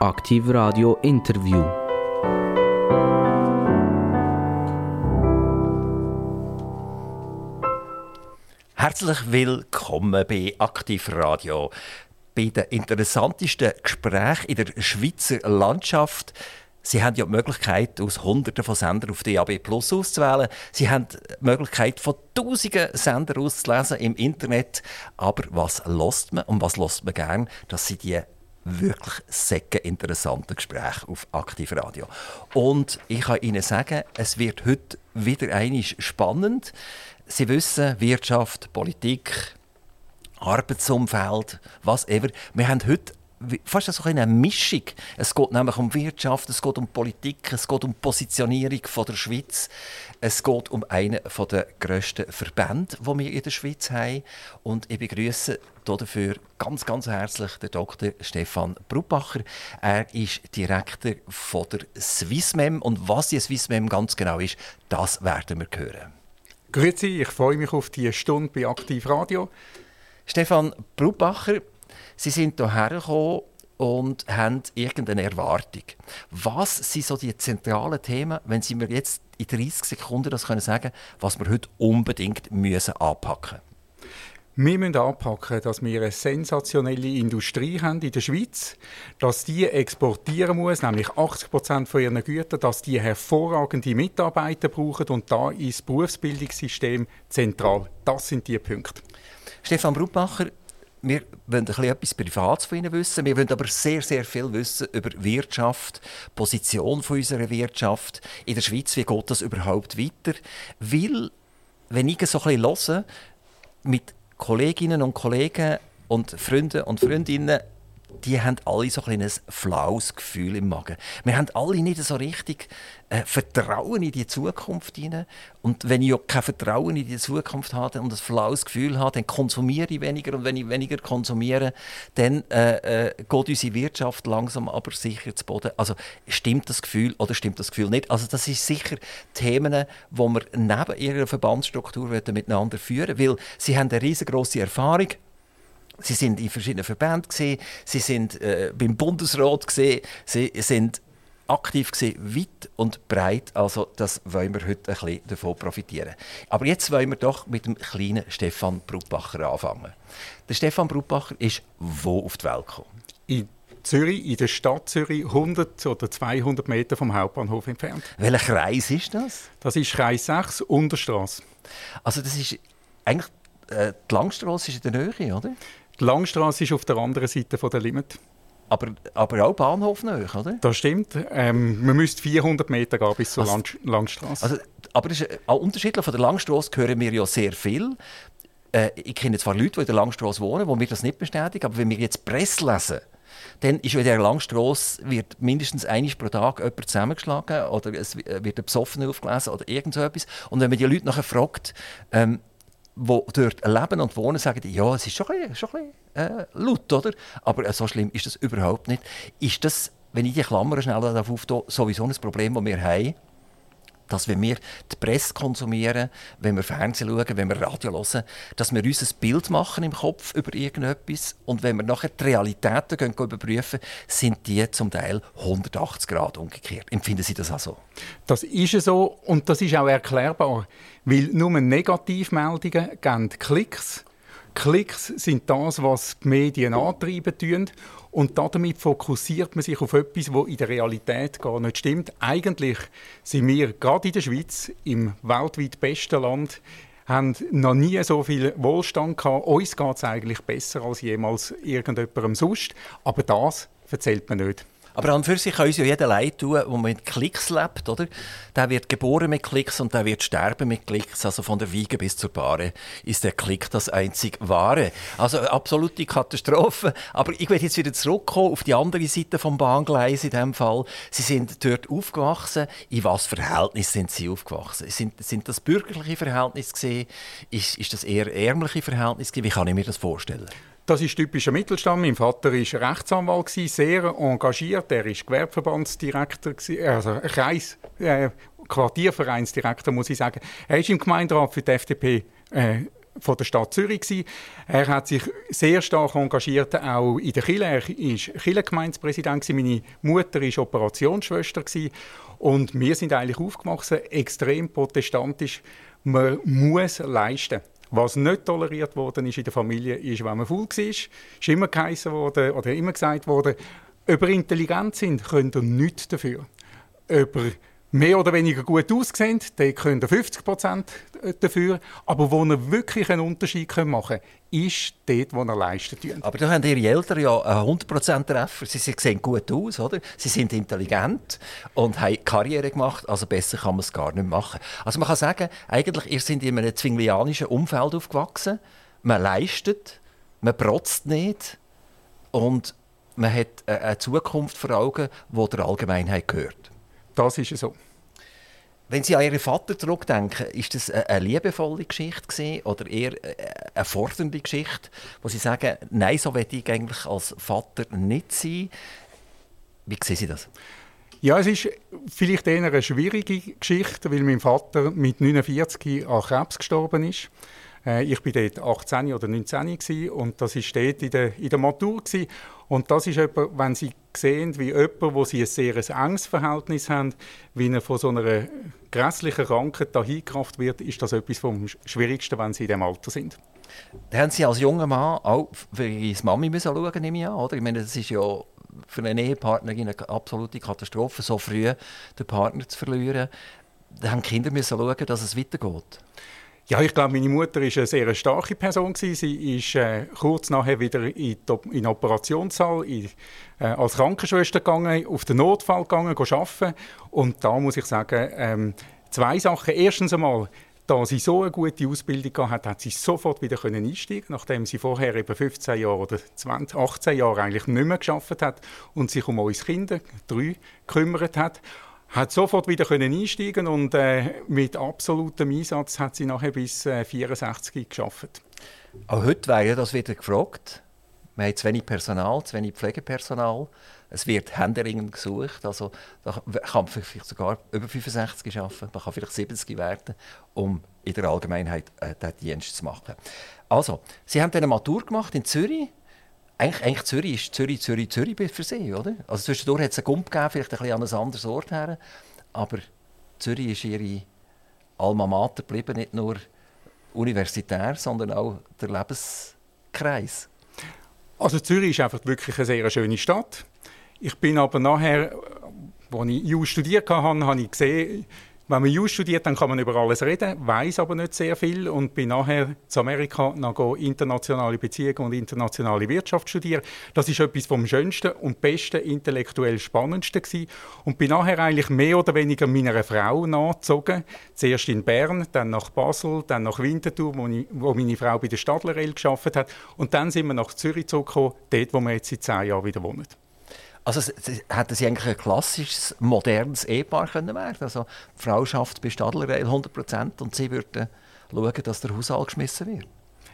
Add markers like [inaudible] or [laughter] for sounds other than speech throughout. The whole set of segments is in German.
Aktiv Radio Interview. Herzlich willkommen bei Aktiv Radio. Bei den interessantesten Gesprächen in der Schweizer Landschaft. Sie haben ja die Möglichkeit, aus Hunderten von Sendern auf DAB Plus auszuwählen. Sie haben die Möglichkeit, von Tausenden Sendern auszulesen im Internet. Aber was lost man und was lost man gern? Das sind die wirklich säcke interessante Gespräche auf Aktiv Radio. Und ich kann Ihnen sagen, es wird heute wieder einmal spannend. Sie wissen, Wirtschaft, Politik, Arbeitsumfeld, was ever. Wir haben heute fast so eine Mischung. Es geht nämlich um Wirtschaft, es geht um Politik, es geht um Positionierung von der Schweiz, es geht um einen der grössten Verbände, die wir in der Schweiz haben. Und ich begrüße dafür ganz, ganz herzlich den Dr. Stefan Brubacher. Er ist Direktor von der Swissmem und was die Swissmem ganz genau ist, das werden wir hören. Grüezi, ich freue mich auf die Stunde bei Aktiv Radio. Stefan Brubacher, Sie sind hierher gekommen und haben irgendeine Erwartung. Was sind so die zentralen Themen, wenn Sie mir jetzt in 30 Sekunden das können sagen was wir heute unbedingt müssen anpacken? Wir müssen anpacken, dass wir eine sensationelle Industrie haben in der Schweiz, dass die exportieren muss, nämlich 80 Prozent von ihren Gütern, dass die hervorragende Mitarbeiter brauchen und da ist das Berufsbildungssystem zentral. Das sind die Punkte. Stefan Brutbacher, wir wollen etwas Privates von Ihnen wissen. Wir wollen aber sehr, sehr viel wissen über Wirtschaft, Position von unserer Wirtschaft in der Schweiz. Wie geht das überhaupt weiter? Weil, wenn ich so ein bisschen höre, mit Kolleginnen und Kollegen und Freunden und Freundinnen, die haben alle so ein, ein flaues Gefühl im Magen. Wir haben alle nicht so richtig äh, Vertrauen in die Zukunft hinein. Und wenn ich auch kein Vertrauen in die Zukunft habe und ein flaues Gefühl habe, dann konsumiere ich weniger. Und wenn ich weniger konsumiere, dann äh, äh, geht unsere Wirtschaft langsam aber sicher zu Boden. Also stimmt das Gefühl oder stimmt das Gefühl nicht? Also das ist sicher Themen, die wir neben ihrer Verbandsstruktur miteinander führen weil sie haben eine riesengroße Erfahrung Sie sind in verschiedenen Verbänden gesehen, sie sind äh, beim Bundesrat gesehen, sie sind aktiv gesehen, weit und breit. Also das wollen wir heute ein bisschen davon profitieren. Aber jetzt wollen wir doch mit dem kleinen Stefan Brutbacher anfangen. Der Stefan Brutbacher ist wo auf die Welt gekommen? In Zürich, in der Stadt Zürich, 100 oder 200 Meter vom Hauptbahnhof entfernt. Welcher Kreis ist das? Das ist Kreis 6, Unterstrasse. Also das ist eigentlich, äh, die Langstrasse ist in der Nähe, oder? Die Langstrasse ist auf der anderen Seite der Limit. Aber, aber auch Bahnhof nicht, oder? Das stimmt. Ähm, man müsste 400 Meter gehen bis zur also, Lang Langstrasse. Also, aber ist, äh, unterschiedlich von der Langstrasse hören wir ja sehr viel. Äh, ich kenne zwar Leute, die in der Langstrasse wohnen, die mir das nicht bestätigen, aber wenn wir jetzt Presse lesen, dann ist in der Langstrasse wird mindestens einmal pro Tag jemand zusammengeschlagen oder es wird ein Besoffener aufgelesen oder irgend so etwas. Und wenn man die Leute nachher fragt, ähm, die dort leben und wohnen, sagen ja, es ist schon ein bisschen, schon ein bisschen äh, laut, oder? Aber äh, so schlimm ist das überhaupt nicht. Ist das, wenn ich die Klammern schnell auftue, sowieso ein Problem, das wir haben? Dass wenn wir die Presse konsumieren, wenn wir Fernsehen schauen, wenn wir Radio hören, dass wir uns ein Bild machen im Kopf über irgendetwas und wenn wir nachher die Realitäten gehen, überprüfen, sind die zum Teil 180 Grad umgekehrt. Empfinden Sie das auch so? Das ist so und das ist auch erklärbar. Weil nur Negativmeldungen geben Klicks. Klicks sind das, was die Medien antreiben tun. Und damit fokussiert man sich auf etwas, was in der Realität gar nicht stimmt. Eigentlich sind wir gerade in der Schweiz, im weltweit besten Land, haben noch nie so viel Wohlstand gehabt. Uns geht es eigentlich besser als jemals irgendjemandem sonst. Aber das erzählt man nicht. Aber an für sich kann uns ja jeder leid tun, der mit Klicks lebt, oder? Der wird geboren mit Klicks und der wird sterben mit Klicks. Also von der Wiege bis zur Bahre ist der Klick das einzig Wahre. Also absolute Katastrophe. Aber ich werde jetzt wieder zurückkommen auf die andere Seite vom Bahngleis in diesem Fall. Sie sind dort aufgewachsen. In was Verhältnis sind Sie aufgewachsen? Sind, sind das bürgerliche Verhältnisse? Ist, ist das eher ärmliche Verhältnisse? Wie kann ich mir das vorstellen? Das ist typischer Mittelstand. Mein Vater war Rechtsanwalt, sehr engagiert. Er war Gewerbeverbandsdirektor, also Kreis, äh, Quartiervereinsdirektor, muss ich sagen. Er ist im Gemeinderat für die FDP äh, von der Stadt Zürich. Gewesen. Er hat sich sehr stark engagiert, auch in der Kirche. Er war Kirchengemeindepräsident. Meine Mutter war Operationsschwester. Gewesen. Und wir sind eigentlich aufgewachsen, extrem protestantisch. Man muss leisten. Was nicht toleriert worden ist in der Familie, ist, wenn man faul war. Ist immer geheißen worden, oder immer gesagt worden, über intelligent sind, könnt ihr nichts dafür. Über mehr oder weniger gut aussehen, dann können ihr 50 Prozent dafür. Aber wo ihr wirklich einen Unterschied machen könnt, ist dort, wo ihr leisten tut. Aber da haben Ihre Eltern ja 100 Prozent Treffer. Sie sehen gut aus, oder? Sie sind intelligent und haben Karriere gemacht, also besser kann man es gar nicht machen. Also man kann sagen, eigentlich, ihr seid in einem zwinglianischen Umfeld aufgewachsen. Man leistet, man protzt nicht und man hat eine Zukunft vor Augen, die der Allgemeinheit gehört. Das ist so. Wenn Sie an Ihren Vater zurückdenken, ist das eine liebevolle Geschichte gewesen, oder eher eine fordernde Geschichte, wo Sie sagen, nein, so werde ich eigentlich als Vater nicht sein. Wie sehen Sie das? Ja, es ist vielleicht eher eine schwierige Geschichte, weil mein Vater mit 49 an Krebs gestorben ist. Äh, ich war dort 18 oder 19 und das war dort in der, in der Matur. Gewesen. Und das ist etwas, wenn Sie sehen, wie jemand, wo Sie ein sehr enges Verhältnis haben, wie er von so einer grässlichen Krankheit dahingekraft wird, ist das etwas vom Schwierigsten, wenn Sie in diesem Alter sind. Da haben Sie als junger Mann auch für Ihre Mami müssen schauen, nehme ich oder? Ich meine, das ist ja für einen Ehepartner eine absolute Katastrophe, so früh den Partner zu verlieren. Da haben die Kinder müssen schauen, dass es weitergeht. Ja, ich glaube, meine Mutter ist eine sehr starke Person Sie ist äh, kurz nachher wieder in, den Operationssaal in, äh, als Krankenschwester gegangen, auf den Notfall gegangen, arbeiten. Und da muss ich sagen, ähm, zwei Sachen. Erstens einmal, da sie so eine gute Ausbildung hatte, hat sie sofort wieder einsteigen, nachdem sie vorher eben 15 Jahre oder 20, 18 Jahre eigentlich nicht mehr geschafft hat und sich um uns Kinder, drei, gekümmert hat hat sofort wieder können einsteigen und äh, mit absolutem Einsatz hat sie nachher bis äh, 64 geschafft. Auch heute wäre das wieder gefragt. Wir haben zu wenig Personal, zu wenig Pflegepersonal. Es wird händeringend gesucht. Also, da kann vielleicht sogar über 65 arbeiten, man kann vielleicht 70 werden, um in der Allgemeinheit äh, diesen Dienst zu machen. Also, Sie haben eine Matur gemacht in Zürich eigentlich, eigentlich Zürich ist Zürich, Zürich, Zürich für Sie, oder? Also zwischendurch hat es einen Gump gegeben, vielleicht ein bisschen an einem anderen Ort her. Aber Zürich ist Ihre Alma Mater geblieben, nicht nur universitär, sondern auch der Lebenskreis. Also Zürich ist einfach wirklich eine sehr schöne Stadt. Ich bin aber nachher, als ich EU studiert habe, habe ich gesehen, wenn man Jus studiert, dann kann man über alles reden, weiß aber nicht sehr viel und bin nachher zu Amerika noch internationale Beziehungen und internationale Wirtschaft studieren. Das ist etwas vom Schönsten und Besten, intellektuell Spannendsten gewesen. und bin nachher eigentlich mehr oder weniger meiner Frau nachgezogen. Zuerst in Bern, dann nach Basel, dann nach Winterthur, wo, ich, wo meine Frau bei der Stadler Rail geschafft hat und dann sind wir nach Zürich zurückgekommen, dort, wo wir jetzt seit zehn Jahren wieder wohnen. Also hätten sie eigentlich ein klassisches, modernes Ehepaar können werden Also die Frau schafft bei Stadler 100 Prozent und sie würden schauen, dass der Haushalt geschmissen wird.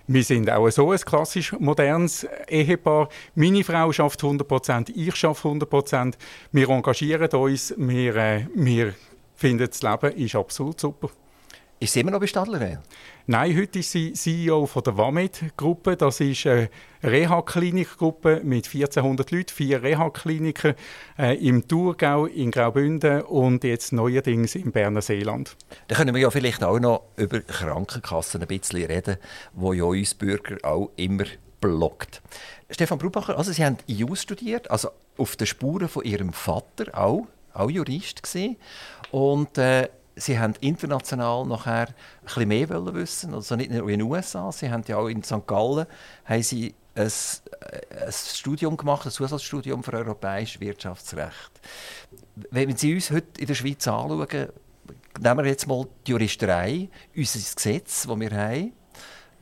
Wir sind auch so ein klassisch modernes Ehepaar. Meine Frau schafft 100 Prozent, ich schaffe 100 Prozent. Wir engagieren uns, wir, äh, wir finden, das Leben ist absolut super. Ist sie immer noch bei Stadler Nein, heute ist sie CEO von der WAMED-Gruppe. Das ist eine Reha-Klinik-Gruppe mit 1400 Leuten, vier Reha-Kliniken äh, im Thurgau, in Graubünden und jetzt neuerdings im Berner Seeland. Da können wir ja vielleicht auch noch über Krankenkassen ein bisschen reden, wo ja uns Bürger auch immer blockt. Stefan Brubacher, also Sie haben EU studiert, also auf den Spuren von Ihrem Vater auch, auch Jurist gesehen und äh, sie haben international nachher ein mehr wissen, also nicht nur in den USA, sie haben ja auch in St. Gallen haben sie ein, äh, ein Studium gemacht, ein Zusatzstudium für europäisches Wirtschaftsrecht. Wenn Sie uns heute in der Schweiz anschauen, nehmen wir jetzt mal die Juristerei, unser Gesetz, das wir haben,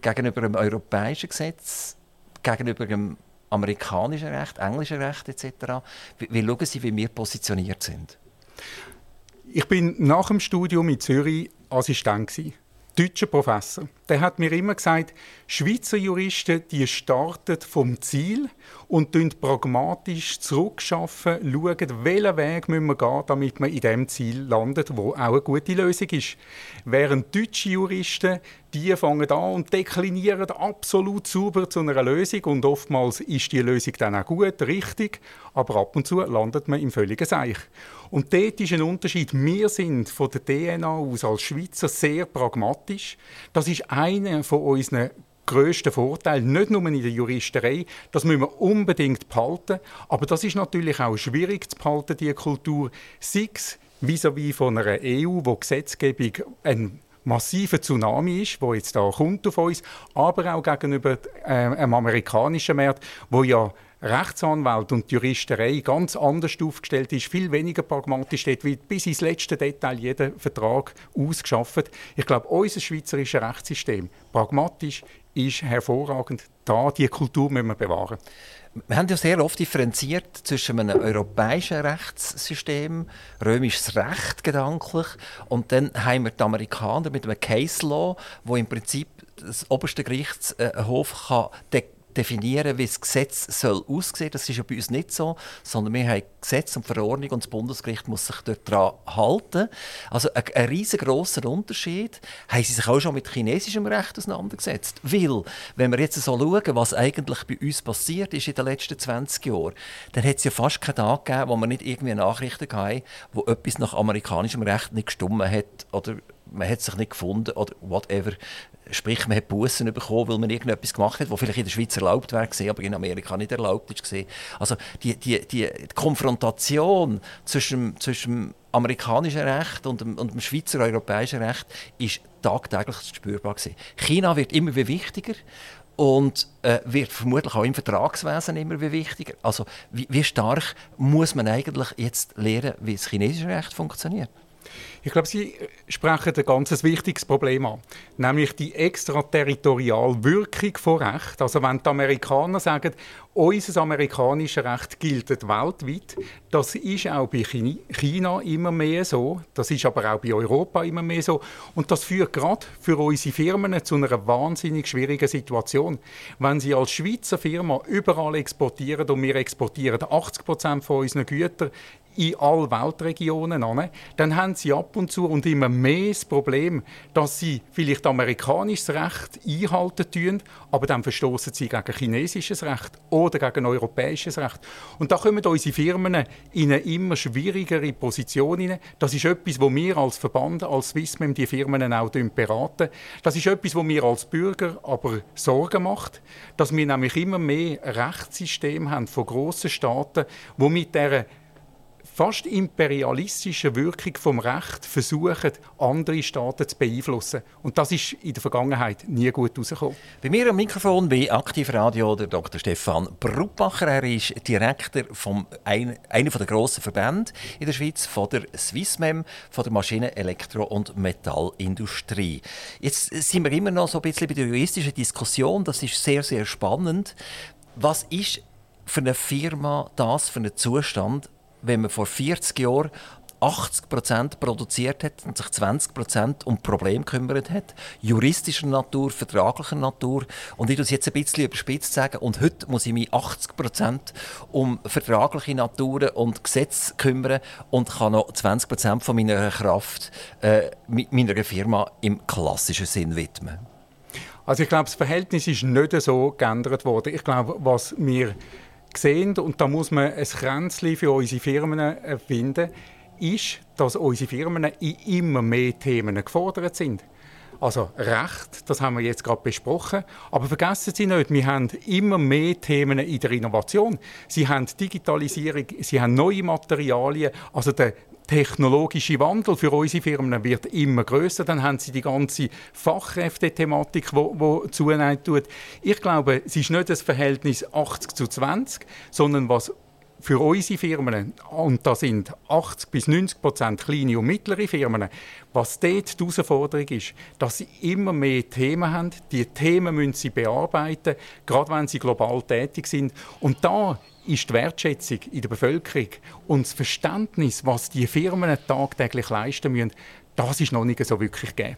gegenüber dem europäischen Gesetz, gegenüber dem amerikanischen Recht, englischen Recht etc. Wie, wie schauen Sie, wie wir positioniert sind? Ich bin nach dem Studium in Zürich Assistent. Deutscher Professor. Der hat mir immer gesagt, Schweizer Juristen, die starten vom Ziel und pragmatisch zurückschaffen, schauen, welchen Weg müssen wir gehen, damit man in dem Ziel landet, wo auch eine gute Lösung ist. Während deutsche Juristen, die fangen an und deklinieren absolut sauber zu einer Lösung und oftmals ist die Lösung dann auch gut, richtig, aber ab und zu landet man im völligen Seich. Und dort ist ein Unterschied. Wir sind von der DNA aus als Schweizer sehr pragmatisch. Das ist einer von unseren grössten Vorteil, nicht nur in der Juristerei, das müssen wir unbedingt behalten, aber das ist natürlich auch schwierig zu behalten, diese Kultur, sei es vis-à-vis von einer EU, wo Gesetzgebung ein massiver Tsunami ist, wo jetzt da kommt auf uns, aber auch gegenüber äh, einem amerikanischen Markt, wo ja Rechtsanwalt und die Juristerei ganz anders aufgestellt ist, viel weniger pragmatisch steht, wie bis ins letzte Detail jeder Vertrag ausgeschafft. Ich glaube, unser schweizerisches Rechtssystem, pragmatisch, ist hervorragend. Da, diese Kultur müssen wir bewahren. Wir haben ja sehr oft differenziert zwischen einem europäischen Rechtssystem, römisches Recht gedanklich, und dann haben wir die Amerikaner mit einem Case Law, wo im Prinzip das oberste Gerichtshof kann definieren, wie das Gesetz soll aussehen soll. Das ist ja bei uns nicht so, sondern wir haben Gesetz und Verordnung und das Bundesgericht muss sich daran halten. Also ein, ein riesengroßer Unterschied. Haben Sie sich auch schon mit chinesischem Recht auseinandergesetzt? Weil, wenn wir jetzt so schauen, was eigentlich bei uns passiert ist in den letzten 20 Jahren, dann hat es ja fast keinen Tag gegeben, wo wir nicht irgendwie Nachrichten hatten, wo etwas nach amerikanischem Recht nicht gestummen hat oder man hat sich nicht gefunden oder whatever. Sprich, man hat Bussen bekommen, weil man irgendetwas gemacht hat, was vielleicht in der Schweiz erlaubt wäre, aber in Amerika nicht erlaubt ist. Also die, die, die Konfrontation zwischen, zwischen amerikanischen Recht und dem, und dem Schweizer europäischen Recht ist tagtäglich spürbar gewesen. China wird immer wichtiger und äh, wird vermutlich auch im Vertragswesen immer wichtiger. Also wie, wie stark muss man eigentlich jetzt lernen, wie das chinesische Recht funktioniert? Ich glaube, Sie sprechen ein ganz wichtiges Problem an, nämlich die extraterritoriale Wirkung von Recht. Also wenn die Amerikaner sagen, unser amerikanisches Recht gilt weltweit, das ist auch bei China immer mehr so, das ist aber auch bei Europa immer mehr so und das führt gerade für unsere Firmen zu einer wahnsinnig schwierigen Situation. Wenn Sie als Schweizer Firma überall exportieren und wir exportieren 80 Prozent von unseren Gütern in alle Weltregionen an, dann haben sie ab und zu und immer mehr das Problem, dass sie vielleicht amerikanisches Recht einhalten tun, aber dann verstoßen sie gegen chinesisches Recht oder gegen europäisches Recht. Und da kommen unsere Firmen in eine immer schwierigere Position hinein. Das ist etwas, wo wir als Verband, als Swissmem die Firmen auch beraten. Das ist etwas, wo mir als Bürger aber Sorgen macht, dass wir nämlich immer mehr Rechtssysteme haben von grossen Staaten, wo mit dieser fast imperialistische Wirkung vom Recht versuchen, andere Staaten zu beeinflussen. Und das ist in der Vergangenheit nie gut herausgekommen. Bei mir am Mikrofon bei Aktivradio der Dr. Stefan Bruppacher. Er ist Direktor von ein, einer der grossen Verbände in der Schweiz, von der Swissmem, von der Maschinen-, Elektro- und Metallindustrie. Jetzt sind wir immer noch so ein bisschen bei der juristischen Diskussion. Das ist sehr, sehr spannend. Was ist für eine Firma das für einen Zustand, wenn man vor 40 Jahren 80% produziert hat und sich 20% um Probleme gekümmert hat, juristischer Natur, vertraglicher Natur. Und ich das jetzt ein bisschen überspitzt sagen. Und heute muss ich mich 80% um vertragliche Natur und Gesetze kümmern und kann noch 20 von meiner Kraft äh, meiner Firma im klassischen Sinn widmen. Also ich glaube, das Verhältnis ist nicht so geändert worden. Ich glaube, was wir sehen, und da muss man ein Kränzchen für unsere Firmen finden, ist, dass unsere Firmen in immer mehr Themen gefordert sind. Also Recht, das haben wir jetzt gerade besprochen. Aber vergessen Sie nicht, wir haben immer mehr Themen in der Innovation. Sie haben Digitalisierung, Sie haben neue Materialien. Also der technologische Wandel für unsere Firmen wird immer größer. Dann haben sie die ganze Fachkräftethematik, wo zunehmen tut. Ich glaube, es ist nicht das Verhältnis 80 zu 20, sondern was für unsere Firmen, und da sind 80 bis 90 Prozent kleine und mittlere Firmen, was dort die Herausforderung ist, dass sie immer mehr Themen haben. Die Themen müssen sie bearbeiten, gerade wenn sie global tätig sind. Und da ist die Wertschätzung in der Bevölkerung und das Verständnis, was die Firmen tagtäglich leisten müssen, das ist noch nicht so wirklich gegeben.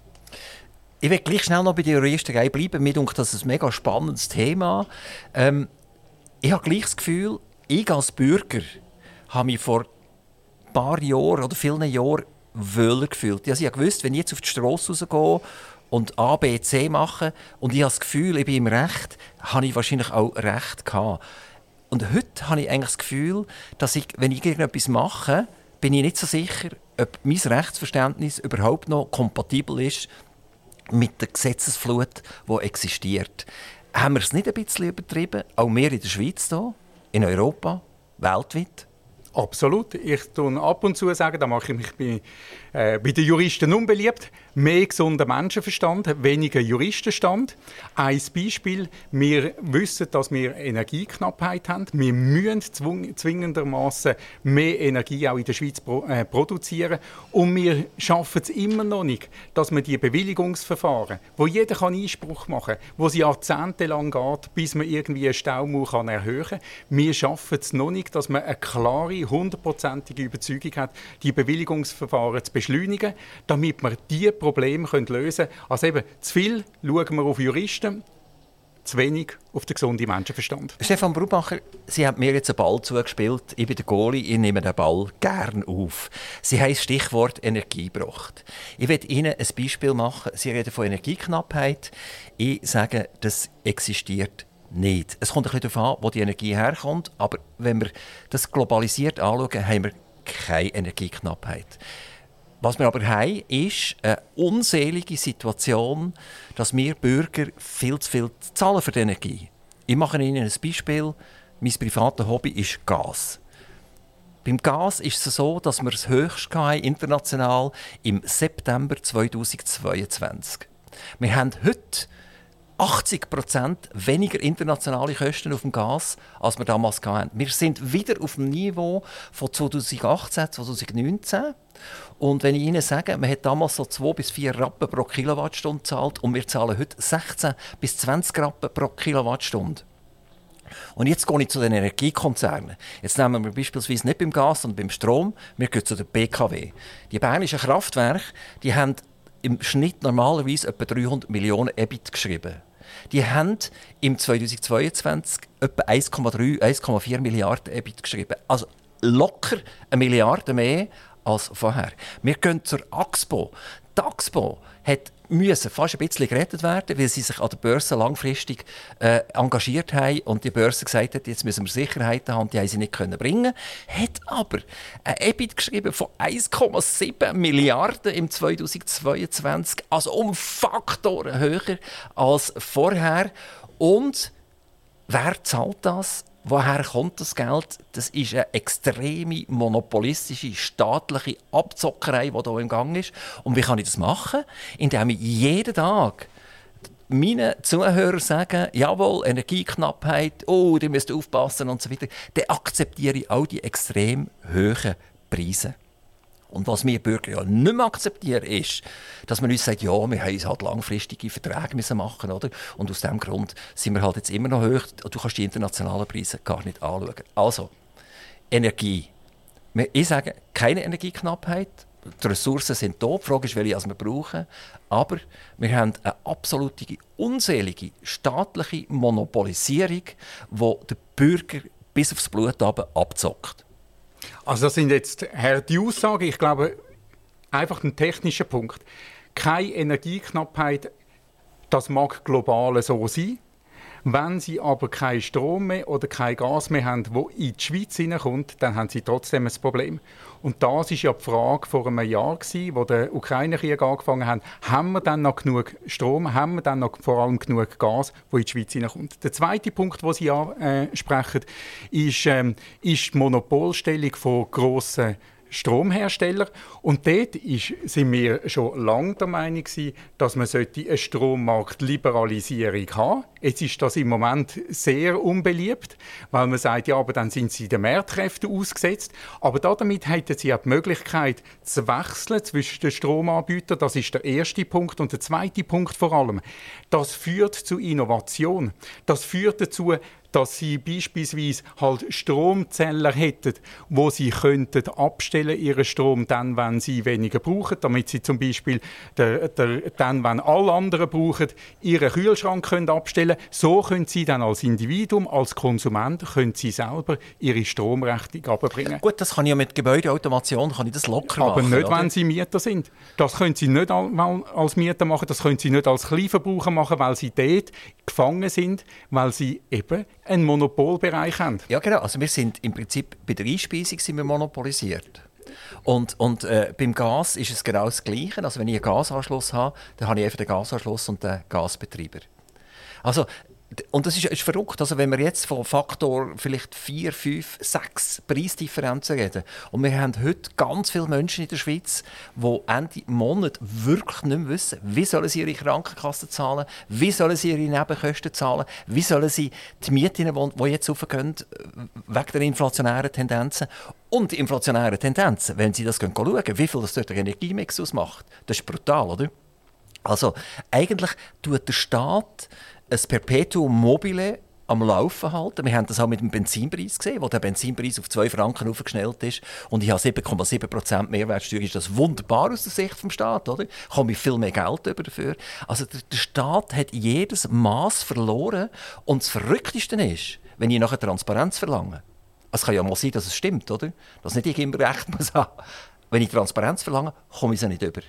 ich will gleich schnell noch bei der Juristerei bleiben. Mir denkt das ist ein mega spannendes Thema. Ähm, ich habe gleich das Gefühl, ich als Bürger habe mich vor ein paar Jahren oder vielen Jahren wohler gefühlt. Ich gewusst, wenn ich jetzt auf die Straße rausgehe und A, B, C mache und ich habe das Gefühl, ich bin im Recht, habe ich wahrscheinlich auch Recht gehabt. Und heute habe ich eigentlich das Gefühl, dass ich, wenn ich irgendetwas mache, bin ich nicht so sicher, ob mein Rechtsverständnis überhaupt noch kompatibel ist mit der Gesetzesflut, die existiert. Haben wir es nicht ein bisschen übertrieben? Auch wir in der Schweiz, hier, in Europa, weltweit? Absolut. Ich tue ab und zu sagen, da mache ich mich bei, äh, bei den Juristen unbeliebt. Mehr gesunder Menschenverstand, weniger Juristenstand. Ein Beispiel: Wir wissen, dass wir Energieknappheit haben. Wir müssen zwingendermaßen mehr Energie auch in der Schweiz pro, äh, produzieren. Und wir schaffen es immer noch nicht, dass man die Bewilligungsverfahren, wo jeder kann Einspruch machen kann, wo es jahrzehntelang geht, bis man irgendwie eine Staumauer kann erhöhen kann, wir schaffen es noch nicht, dass man eine klare hundertprozentige Überzeugung hat, die Bewilligungsverfahren zu beschleunigen, damit wir diese Probleme lösen können. Also eben, zu viel schauen wir auf Juristen, zu wenig auf den gesunden Menschenverstand. Stefan Brubacher, Sie haben mir jetzt einen Ball zugespielt. Ich bin der Goalie, ich nehme den Ball gern auf. Sie haben das Stichwort Energie gebracht. Ich werde Ihnen ein Beispiel machen. Sie reden von Energieknappheit. Ich sage, das existiert nicht. Es kommt ein bisschen darauf an, wo die Energie herkommt, aber wenn wir das globalisiert anschauen, haben wir keine Energieknappheit. Was wir aber haben, ist eine unselige Situation, dass wir Bürger viel zu viel zahlen für die Energie. Ich mache Ihnen ein Beispiel. Mein privates Hobby ist Gas. Beim Gas ist es so, dass wir das höchste international im September 2022. Wir haben heute 80% weniger internationale Kosten auf dem Gas, als wir damals hatten. Wir sind wieder auf dem Niveau von 2018, 2019. Und wenn ich Ihnen sage, man hat damals so 2 bis 4 Rappen pro Kilowattstunde gezahlt und wir zahlen heute 16 bis 20 Rappen pro Kilowattstunde. Und jetzt gehe ich zu den Energiekonzernen. Jetzt nehmen wir beispielsweise nicht beim Gas, sondern beim Strom. Wir gehen zu der BKW. Die bernischen Kraftwerke die haben im Schnitt normalerweise etwa 300 Millionen EBIT geschrieben die haben im 2022 etwa 1,3, 1,4 Milliarden EBIT geschrieben. Also locker eine Milliarde mehr als vorher. Wir gehen zur Axpo. Die Axpo hat müssen fast ein bisschen gerettet werden, weil sie sich an der Börse langfristig äh, engagiert haben und die Börse gesagt hat, jetzt müssen wir Sicherheiten haben, die haben sie nicht können bringen. Hat aber ein EBIT geschrieben von 1,7 Milliarden im 2022, also um Faktoren höher als vorher. Und wer zahlt das? Woher kommt das Geld? Das ist eine extreme monopolistische staatliche Abzockerei, die hier im Gang ist. Und wie kann ich das machen? Indem ich jeden Tag meinen Zuhörern sage, jawohl, Energieknappheit, oh, ihr müsst aufpassen und so weiter, dann akzeptiere ich auch die extrem hohen Preise. Und was wir Bürger ja nicht mehr akzeptieren, ist, dass man uns sagt, ja, wir haben halt langfristige Verträge müssen machen oder? Und aus diesem Grund sind wir halt jetzt immer noch hoch. Du kannst die internationalen Preise gar nicht anschauen. Also, Energie. Ich sage, keine Energieknappheit. Die Ressourcen sind da. Die Frage ist, welche wir brauchen. Aber wir haben eine absolute, unselige staatliche Monopolisierung, die den Bürger bis aufs Blut abzockt. Also das sind jetzt harte Aussagen. Ich glaube, einfach ein technischer Punkt. Keine Energieknappheit, das mag global so sein. Wenn sie aber keinen Strom mehr oder kein Gas mehr haben, wo in die Schweiz hineinkommt, dann haben sie trotzdem ein Problem. Und das ist ja die Frage vor einem Jahr gewesen, wo der Ukraine-Krieg angefangen hat. Haben wir dann noch genug Strom? Haben wir dann noch vor allem genug Gas, wo in die Schweiz hineinkommt? Der zweite Punkt, den Sie ansprechen, ist, ähm, ist die Monopolstellung von grossen Stromhersteller. Und dort ist, sind wir schon lange der Meinung, dass man eine Strommarktliberalisierung haben sollte. Jetzt ist das im Moment sehr unbeliebt, weil man sagt, ja, aber dann sind sie den Mehrkräften ausgesetzt. Aber damit hätten sie auch die Möglichkeit zu wechseln zwischen den Stromanbietern. Das ist der erste Punkt. Und der zweite Punkt vor allem, das führt zu Innovation. Das führt dazu, dass sie beispielsweise halt Stromzähler hätten, wo sie könnten abstellen ihren Strom dann, wenn sie weniger brauchen, damit sie zum Beispiel der, der, dann, wenn alle anderen brauchen, ihren Kühlschrank können abstellen. So können sie dann als Individuum, als Konsument, können sie selber ihre Stromrechnung abbringen. Gut, das kann ich ja mit Gebäudeautomation kann ich das locker Aber machen. nicht, oder? wenn sie Mieter sind. Das können sie nicht als Mieter machen, das können sie nicht als Kleinverbraucher machen, weil sie dort gefangen sind, weil sie eben einen Monopolbereich haben. Ja, genau. Also wir sind im Prinzip bei der Einspeisung sind wir monopolisiert. Und, und äh, beim Gas ist es genau das Gleiche. Also wenn ich einen Gasanschluss habe, dann habe ich einfach den Gasanschluss und den Gasbetreiber. Also und das ist, ist, verrückt. Also wenn wir jetzt von Faktor vielleicht 4, 5, 6 Preisdifferenzen reden und wir haben heute ganz viele Menschen in der Schweiz, die Ende Monat wirklich nicht mehr wissen, wie sollen sie ihre Krankenkasse zahlen, wie sollen sie ihre Nebenkosten zahlen, wie sollen sie die Mieten, die jetzt aufgehen, äh, wegen der inflationären Tendenzen und die inflationären Tendenzen, wenn sie das schauen, wie viel das dort der Energiemix ausmacht, das ist brutal, oder? Also eigentlich tut der Staat ein Perpetuum mobile am Laufen halten. Wir haben das auch mit dem Benzinpreis gesehen, wo der Benzinpreis auf 2 Franken aufgeschnellt ist. Und ich habe 7,7% Mehrwertsteuer. Ist das wunderbar aus der Sicht des Staates, oder? Komme ich viel mehr Geld über dafür. Also der, der Staat hat jedes Maß verloren. Und das Verrückteste ist, wenn ich nachher Transparenz verlange. Es kann ja mal sein, dass es stimmt, oder? Dass nicht ich immer recht muss haben. Wenn ich Transparenz verlange, komme ich sie nicht über.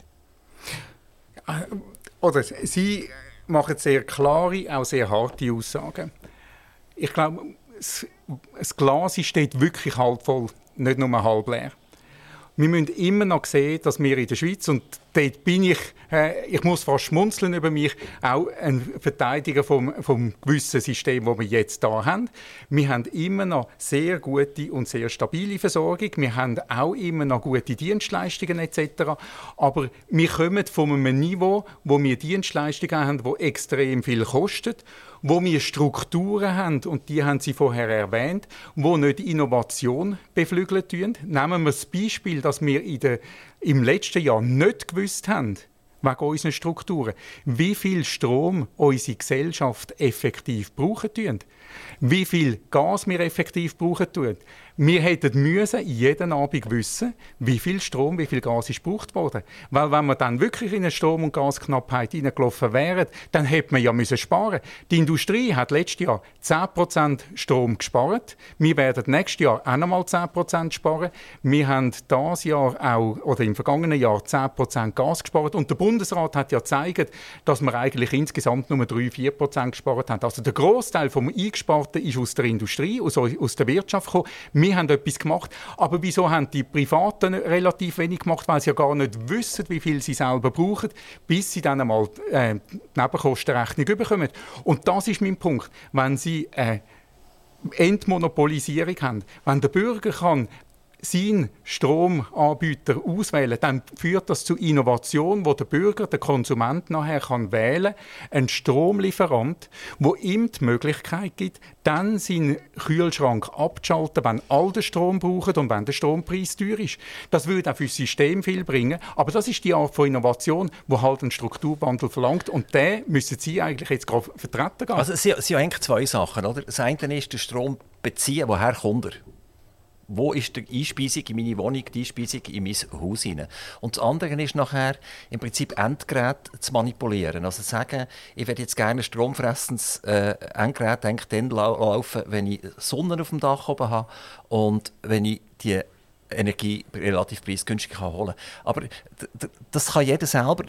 Oder Sie machen sehr klare, auch sehr harte Aussagen. Ich glaube, das Glas steht wirklich halb voll, nicht nur halb leer. Wir müssen immer noch sehen, dass wir in der Schweiz, und dort bin ich, äh, ich muss fast schmunzeln über mich, auch ein Verteidiger vom, vom gewissen System, das wir jetzt da haben. Wir haben immer noch sehr gute und sehr stabile Versorgung. Wir haben auch immer noch gute Dienstleistungen etc. Aber wir kommen von einem Niveau, wo wir Dienstleistungen haben, die extrem viel kosten wo wir Strukturen haben, und die haben Sie vorher erwähnt, wo nicht Innovation beflügeln tun. Nehmen wir das Beispiel, dass wir in der, im letzten Jahr nicht gewusst haben, wegen unseren Strukturen, wie viel Strom unsere Gesellschaft effektiv brauchen tun, wie viel Gas wir effektiv brauchen tun. Wir hätten müssen jeden Abend wissen, wie viel Strom, wie viel Gas ist gebraucht worden. Weil wenn wir dann wirklich in eine Strom- und Gasknappheit hineingelaufen wären, dann hätte man ja müssen sparen. Die Industrie hat letztes Jahr 10% Strom gespart. Wir werden nächstes Jahr auch nochmal 10% sparen. Wir haben dieses Jahr auch, oder im vergangenen Jahr 10% Gas gespart. Und der Bundesrat hat ja gezeigt, dass wir eigentlich insgesamt nur 3-4% gespart haben. Also der Großteil vom Eingesparten ist aus der Industrie, aus, aus der Wirtschaft gekommen wir haben etwas gemacht. Aber wieso haben die Privaten relativ wenig gemacht? Weil sie ja gar nicht wissen, wie viel sie selber brauchen, bis sie dann einmal äh, die Nebenkostenrechnung bekommen. Und das ist mein Punkt. Wenn sie eine Entmonopolisierung haben, wenn der Bürger kann seinen Stromanbieter auswählen, dann führt das zu Innovation, wo der Bürger, der Konsument nachher kann wählen, einen Stromlieferant, wo ihm die Möglichkeit gibt, dann seinen Kühlschrank abzuschalten, wenn all den Strom braucht und wenn der Strompreis teuer ist. Das würde auch für das System viel bringen, aber das ist die Art von Innovation, wo halt einen Strukturwandel verlangt und den müssen Sie eigentlich jetzt gerade vertreten gehen. Also Sie, Sie haben zwei Sachen, oder? Das eine ist der Strom beziehen, woher kommt er? Wo ist die Einspeisung in meine Wohnung, die Einspeisung in mein Haus hinein. Und das andere ist nachher im Prinzip Endgerät zu manipulieren. Also sagen, ich werde jetzt gerne ein stromfressendes äh, Endgerät dann laufen, wenn ich Sonne auf dem Dach oben habe und wenn ich die Energie relativ preisgünstig kann holen Aber das kann jeder selber.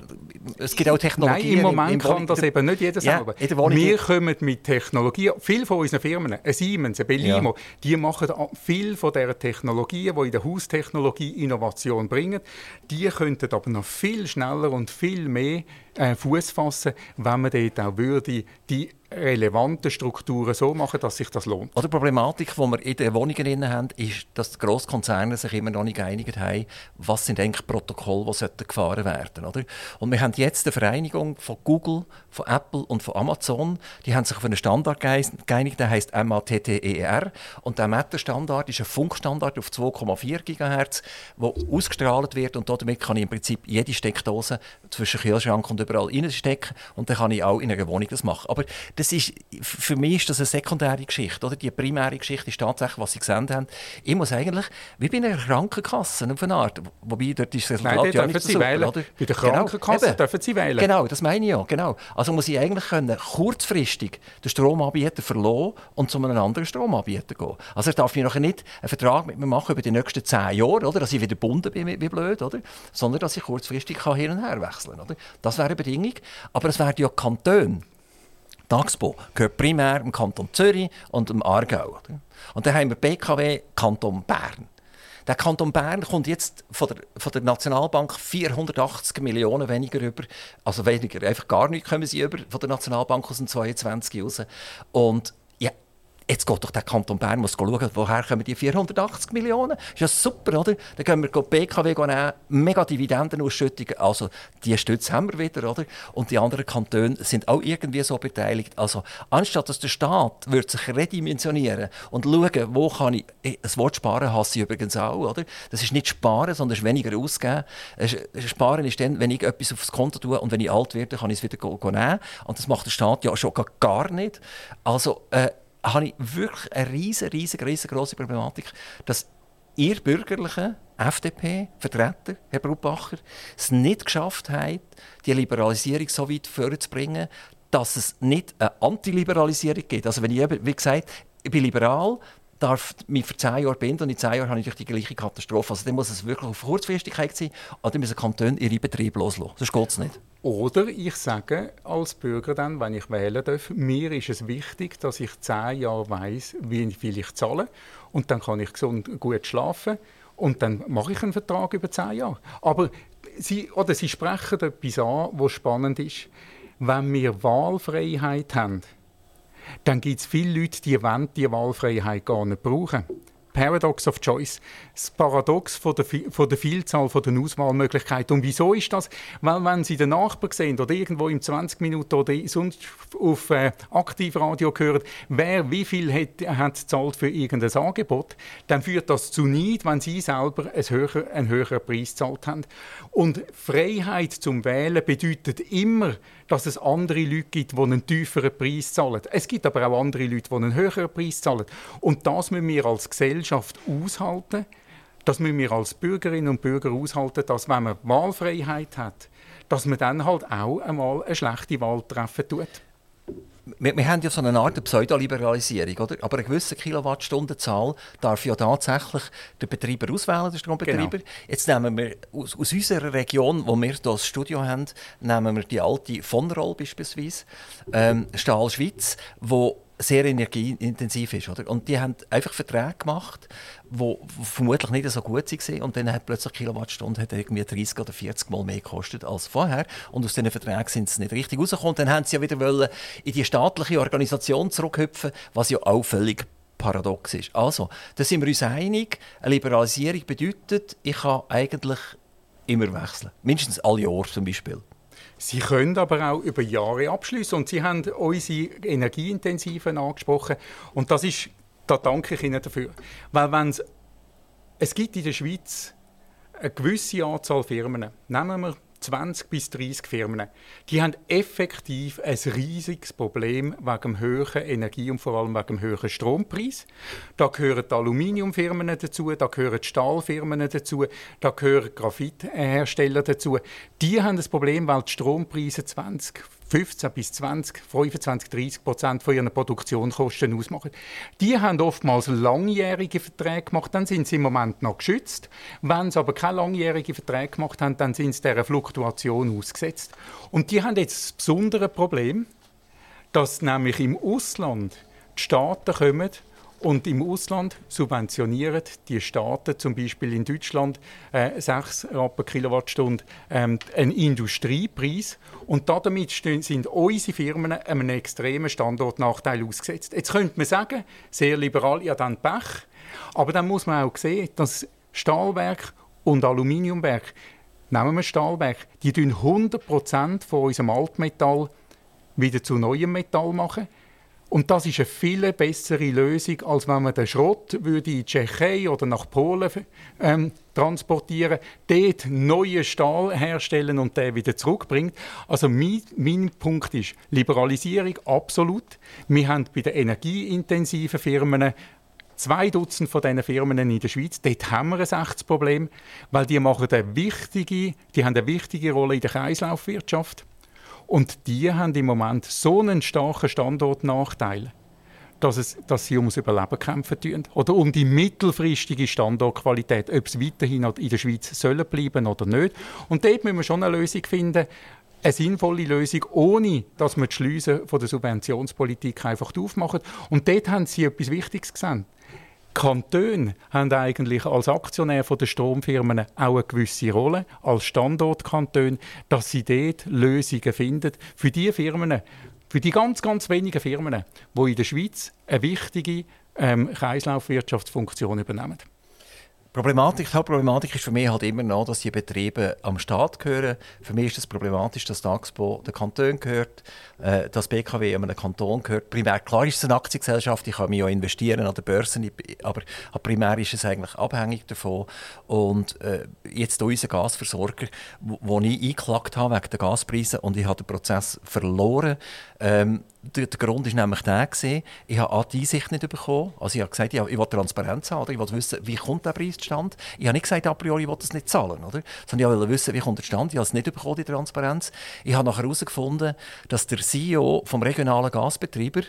Es gibt auch Technologien. Nein, im Moment im, im kann das eben nicht jeder selber. Ja, Wir kommen mit Technologie, viele von unseren Firmen, ein Siemens, ein Belimo, ja. die machen viel von dieser Technologien, die in der Haustechnologie Innovation bringen. Die könnten aber noch viel schneller und viel mehr äh, Fuß fassen, wenn man dort auch würde, die relevanten Strukturen so machen, dass sich das lohnt. Oder die Problematik, die wir in den Wohnungen haben, ist, dass die Grosskonzerne sich immer noch nicht geeinigt haben, was sind eigentlich Protokolle, die gefahren werden oder? Und wir haben jetzt eine Vereinigung von Google, von Apple und von Amazon, die haben sich auf einen Standard geeinigt, der heißt MATTER und der Matter-Standard ist ein Funkstandard auf 2,4 GHz, der ausgestrahlt wird und damit kann ich im Prinzip jede Steckdose zwischen Kühlschrank und überall reinstecken und dann kann ich auch in einer Wohnung das machen. Aber das ist, für mich ist das eine sekundäre Geschichte. Oder? Die primäre Geschichte ist tatsächlich, was Sie gesehen haben. Ich muss eigentlich, wie bei einer Krankenkasse auf eine Art, wobei dort ist das Resultat Nein, ja nicht so super, wählen. Oder? Bei der genau, Krankenkasse genau, dürfen Sie wählen. Genau, das meine ich ja. Genau. Also muss ich eigentlich können, kurzfristig den Stromanbieter verlassen und zu einem anderen Stromanbieter gehen. Also er darf mir noch nicht einen Vertrag mit mir machen über die nächsten zehn Jahre, oder? dass ich wieder gebunden bin, wie blöd, oder? sondern dass ich kurzfristig kann hin und her wechseln kann. Das wäre eine Bedingung. Aber es werden ja Kantone. Taxpo gehört primär im Kanton Zürich und im Aargau. Und dann haben wir BKW Kanton Bern. Der Kanton Bern kommt jetzt von der, von der Nationalbank 480 Millionen weniger über. Also weniger, einfach gar nichts kommen sie über von der Nationalbank aus dem 22 raus. Und Jetzt geht doch der Kanton Bern muss schauen, woher kommen die 480 Millionen. Ist ja super, oder? Dann können wir die BKW nehmen, mega Dividendenausschüttungen. Also, die Stütze haben wir wieder, oder? Und die anderen Kantone sind auch irgendwie so beteiligt. Also, anstatt dass der Staat wird sich redimensionieren und schauen, wo kann ich, das Wort sparen hasse ich übrigens auch, oder? Das ist nicht sparen, sondern ist weniger ausgeben. Sparen ist dann, wenn ich etwas aufs Konto tue und wenn ich alt werde, kann ich es wieder nehmen. Und das macht der Staat ja schon gar nicht. Also, äh, habe ich wirklich eine riesige, riesengroße Problematik, dass ihr bürgerlichen FDP-Vertreter, Herr Brubacher, es nicht geschafft haben, die Liberalisierung so weit vorzubringen, dass es nicht eine Antiliberalisierung gibt. Also wenn ich, wie gesagt, ich bin liberal, darf mich für zehn Jahre binden und in zehn Jahren habe ich die gleiche Katastrophe. Also dann muss es wirklich auf Kurzfristigkeit sein oder dann müssen Kantone ihre Betriebe loslassen. Sonst geht es nicht. Oder ich sage als Bürger dann, wenn ich wählen darf, mir ist es wichtig, dass ich zehn Jahre weiß, wie viel ich zahle und dann kann ich gesund gut schlafen und dann mache ich einen Vertrag über zehn Jahre. Aber Sie, oder Sie sprechen etwas an, was spannend ist. Wenn wir Wahlfreiheit haben, dann gibt es viele Leute, die wollen die Wahlfreiheit gar nicht brauchen. Paradox of Choice, das Paradox von der, von der Vielzahl von den Auswahlmöglichkeiten. Und wieso ist das? Weil wenn Sie den Nachbarn sehen oder irgendwo im 20 Minuten oder sonst auf äh, Aktivradio hören, wer wie viel hat, hat zahlt für irgendein Angebot, dann führt das zu Neid, wenn Sie selber einen höheren, einen höheren Preis gezahlt haben. Und Freiheit zum Wählen bedeutet immer, dass es andere Leute gibt, die einen tieferen Preis zahlen. Es gibt aber auch andere Leute, die einen höheren Preis zahlen. Und das müssen wir als Gesellschaft aushalten. Das müssen wir als Bürgerinnen und Bürger aushalten, dass wenn man Wahlfreiheit hat, dass man dann halt auch einmal eine schlechte Wahl treffen tut wir, wir, haben ja so eine Art Pseudoliberalisierung, oder? Aber eine gewisse Kilowattstundenzahl darf ja tatsächlich der Betreiber auswählen, der Strombetreiber. Genau. Jetzt nehmen wir aus, aus, unserer Region, wo wir das Studio haben, nehmen wir die alte von Roll beispielsweise, ähm, Stahl Schweiz, wo sehr energieintensiv ist. Oder? Und die haben einfach Verträge gemacht, die vermutlich nicht so gut waren. Und dann hat plötzlich Kilowattstunde hat irgendwie 30 oder 40 Mal mehr gekostet als vorher. Und aus diesen Verträgen sind sie nicht richtig rausgekommen. Dann haben sie ja wieder wollen in die staatliche Organisation zurückhüpfen, was ja auch völlig paradox ist. Also, da sind wir uns einig, eine Liberalisierung bedeutet, ich kann eigentlich immer wechseln. Mindestens alle Jahre zum Beispiel. Sie können aber auch über Jahre abschließen und Sie haben unsere Energieintensiven angesprochen. Und das ist, da danke ich Ihnen dafür, weil wenn es gibt in der Schweiz eine gewisse Anzahl Firmen, nehmen wir 20 bis 30 Firmen, die haben effektiv ein riesiges Problem wegen dem hohen Energie- und vor allem wegen dem hohen Strompreis. Da gehören die Aluminiumfirmen dazu, da gehören die Stahlfirmen dazu, da gehören Graphithersteller dazu. Die haben das Problem, weil die Strompreise 20, 15 bis 20, 25, 30 Prozent von ihren Produktionskosten ausmachen. Die haben oftmals langjährige Verträge gemacht, dann sind sie im Moment noch geschützt. Wenn sie aber keine langjährigen Verträge gemacht haben, dann sind sie dieser Fluktuation ausgesetzt. Und die haben jetzt das besondere Problem, dass nämlich im Ausland die Staaten kommen und im Ausland subventionieren die Staaten, zum Beispiel in Deutschland, äh, 6 Rappen Kilowattstunde, ähm, einen Industriepreis. Und damit sind unsere Firmen einem extremen Standortnachteil ausgesetzt. Jetzt könnte man sagen, sehr liberal, ja dann Pech. Aber dann muss man auch sehen, dass Stahlwerk und Aluminiumwerk, nehmen wir Stahlwerk, die 100% von unserem Altmetall wieder zu neuem Metall machen. Und das ist eine viel bessere Lösung, als wenn man den Schrott würde in die Tschechei oder nach Polen ähm, transportieren, dort neuen Stahl herstellen und den wieder zurückbringt. Also mein, mein Punkt ist Liberalisierung absolut. Wir haben bei den energieintensiven Firmen zwei Dutzend von diesen Firmen in der Schweiz, dort haben wir ein echtes Problem, weil die, machen eine wichtige, die haben eine wichtige Rolle in der Kreislaufwirtschaft. Und die haben im Moment so einen starken Standortnachteil, dass, es, dass sie ums Überleben kämpfen tun. Oder um die mittelfristige Standortqualität, ob es weiterhin in der Schweiz sollen bleiben oder nicht. Und dort müssen wir schon eine Lösung finden, eine sinnvolle Lösung, ohne dass wir die Schleusen von der Subventionspolitik einfach aufmachen. Und dort haben Sie etwas Wichtiges gesehen. Kantone haben eigentlich als Aktionär der Stromfirmen auch eine gewisse Rolle, als Standortkanton, dass sie dort Lösungen finden für die Firmen, für die ganz, ganz wenigen Firmen, die in der Schweiz eine wichtige ähm, Kreislaufwirtschaftsfunktion übernehmen. Problematik, die Hauptproblematik ist für mich halt immer noch, dass die Betriebe am Staat gehören. Für mich ist es problematisch, dass die Axpo den Kanton gehört, äh, dass BKW einem Kanton gehört. Primär, klar ist es eine Aktiengesellschaft, ich kann mich ja investieren an der Börse, aber primär ist es eigentlich abhängig davon. Und äh, jetzt unser Gasversorger, wo, wo ich eingeklagt habe wegen der Gaspreise und ich habe den Prozess verloren, ähm, der, der, Grund war nämlich der, gewesen, ich habe die Einsicht nicht bekommen. Also ich habe gesagt, ich, ich will Transparenz haben, oder? ich will wissen, wie kommt der Preis zustande. Ich habe nicht gesagt, a priori, ich will das nicht zahlen, oder? sondern ich wollte wissen, wie kommt der zustande. Ich habe es nicht bekommen, die Transparenz. Ich habe nachher herausgefunden, dass der CEO vom regionalen Gasbetreiber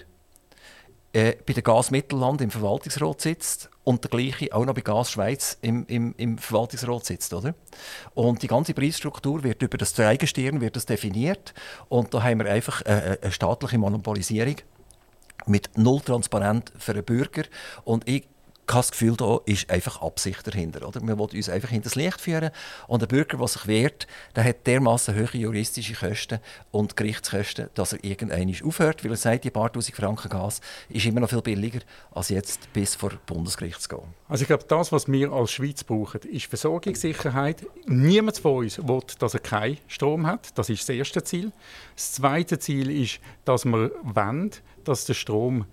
äh, bei der Gas Mittelland im Verwaltungsrat sitzt und der gleiche auch noch bei Gas Schweiz im, im, im Verwaltungsrat sitzt. Oder? Und die ganze Preisstruktur wird über das Dreigestirn wird das definiert und da haben wir einfach eine, eine staatliche Monopolisierung mit null Transparenz für den Bürger und ich habe das Gefühl, da ist einfach Absicht dahinter. Oder? Man will uns einfach hinter das Licht führen. Und der Bürger, der sich wehrt, der hat dermaßen hohe juristische Kosten und Gerichtskosten, dass er irgendwann aufhört, weil er sagt, die paar tausend Franken Gas ist immer noch viel billiger, als jetzt bis vor Bundesgericht zu gehen. Also ich glaube, das, was wir als Schweiz brauchen, ist Versorgungssicherheit. Niemand von uns will, dass er keinen Strom hat. Das ist das erste Ziel. Das zweite Ziel ist, dass wir wollen, dass der Strom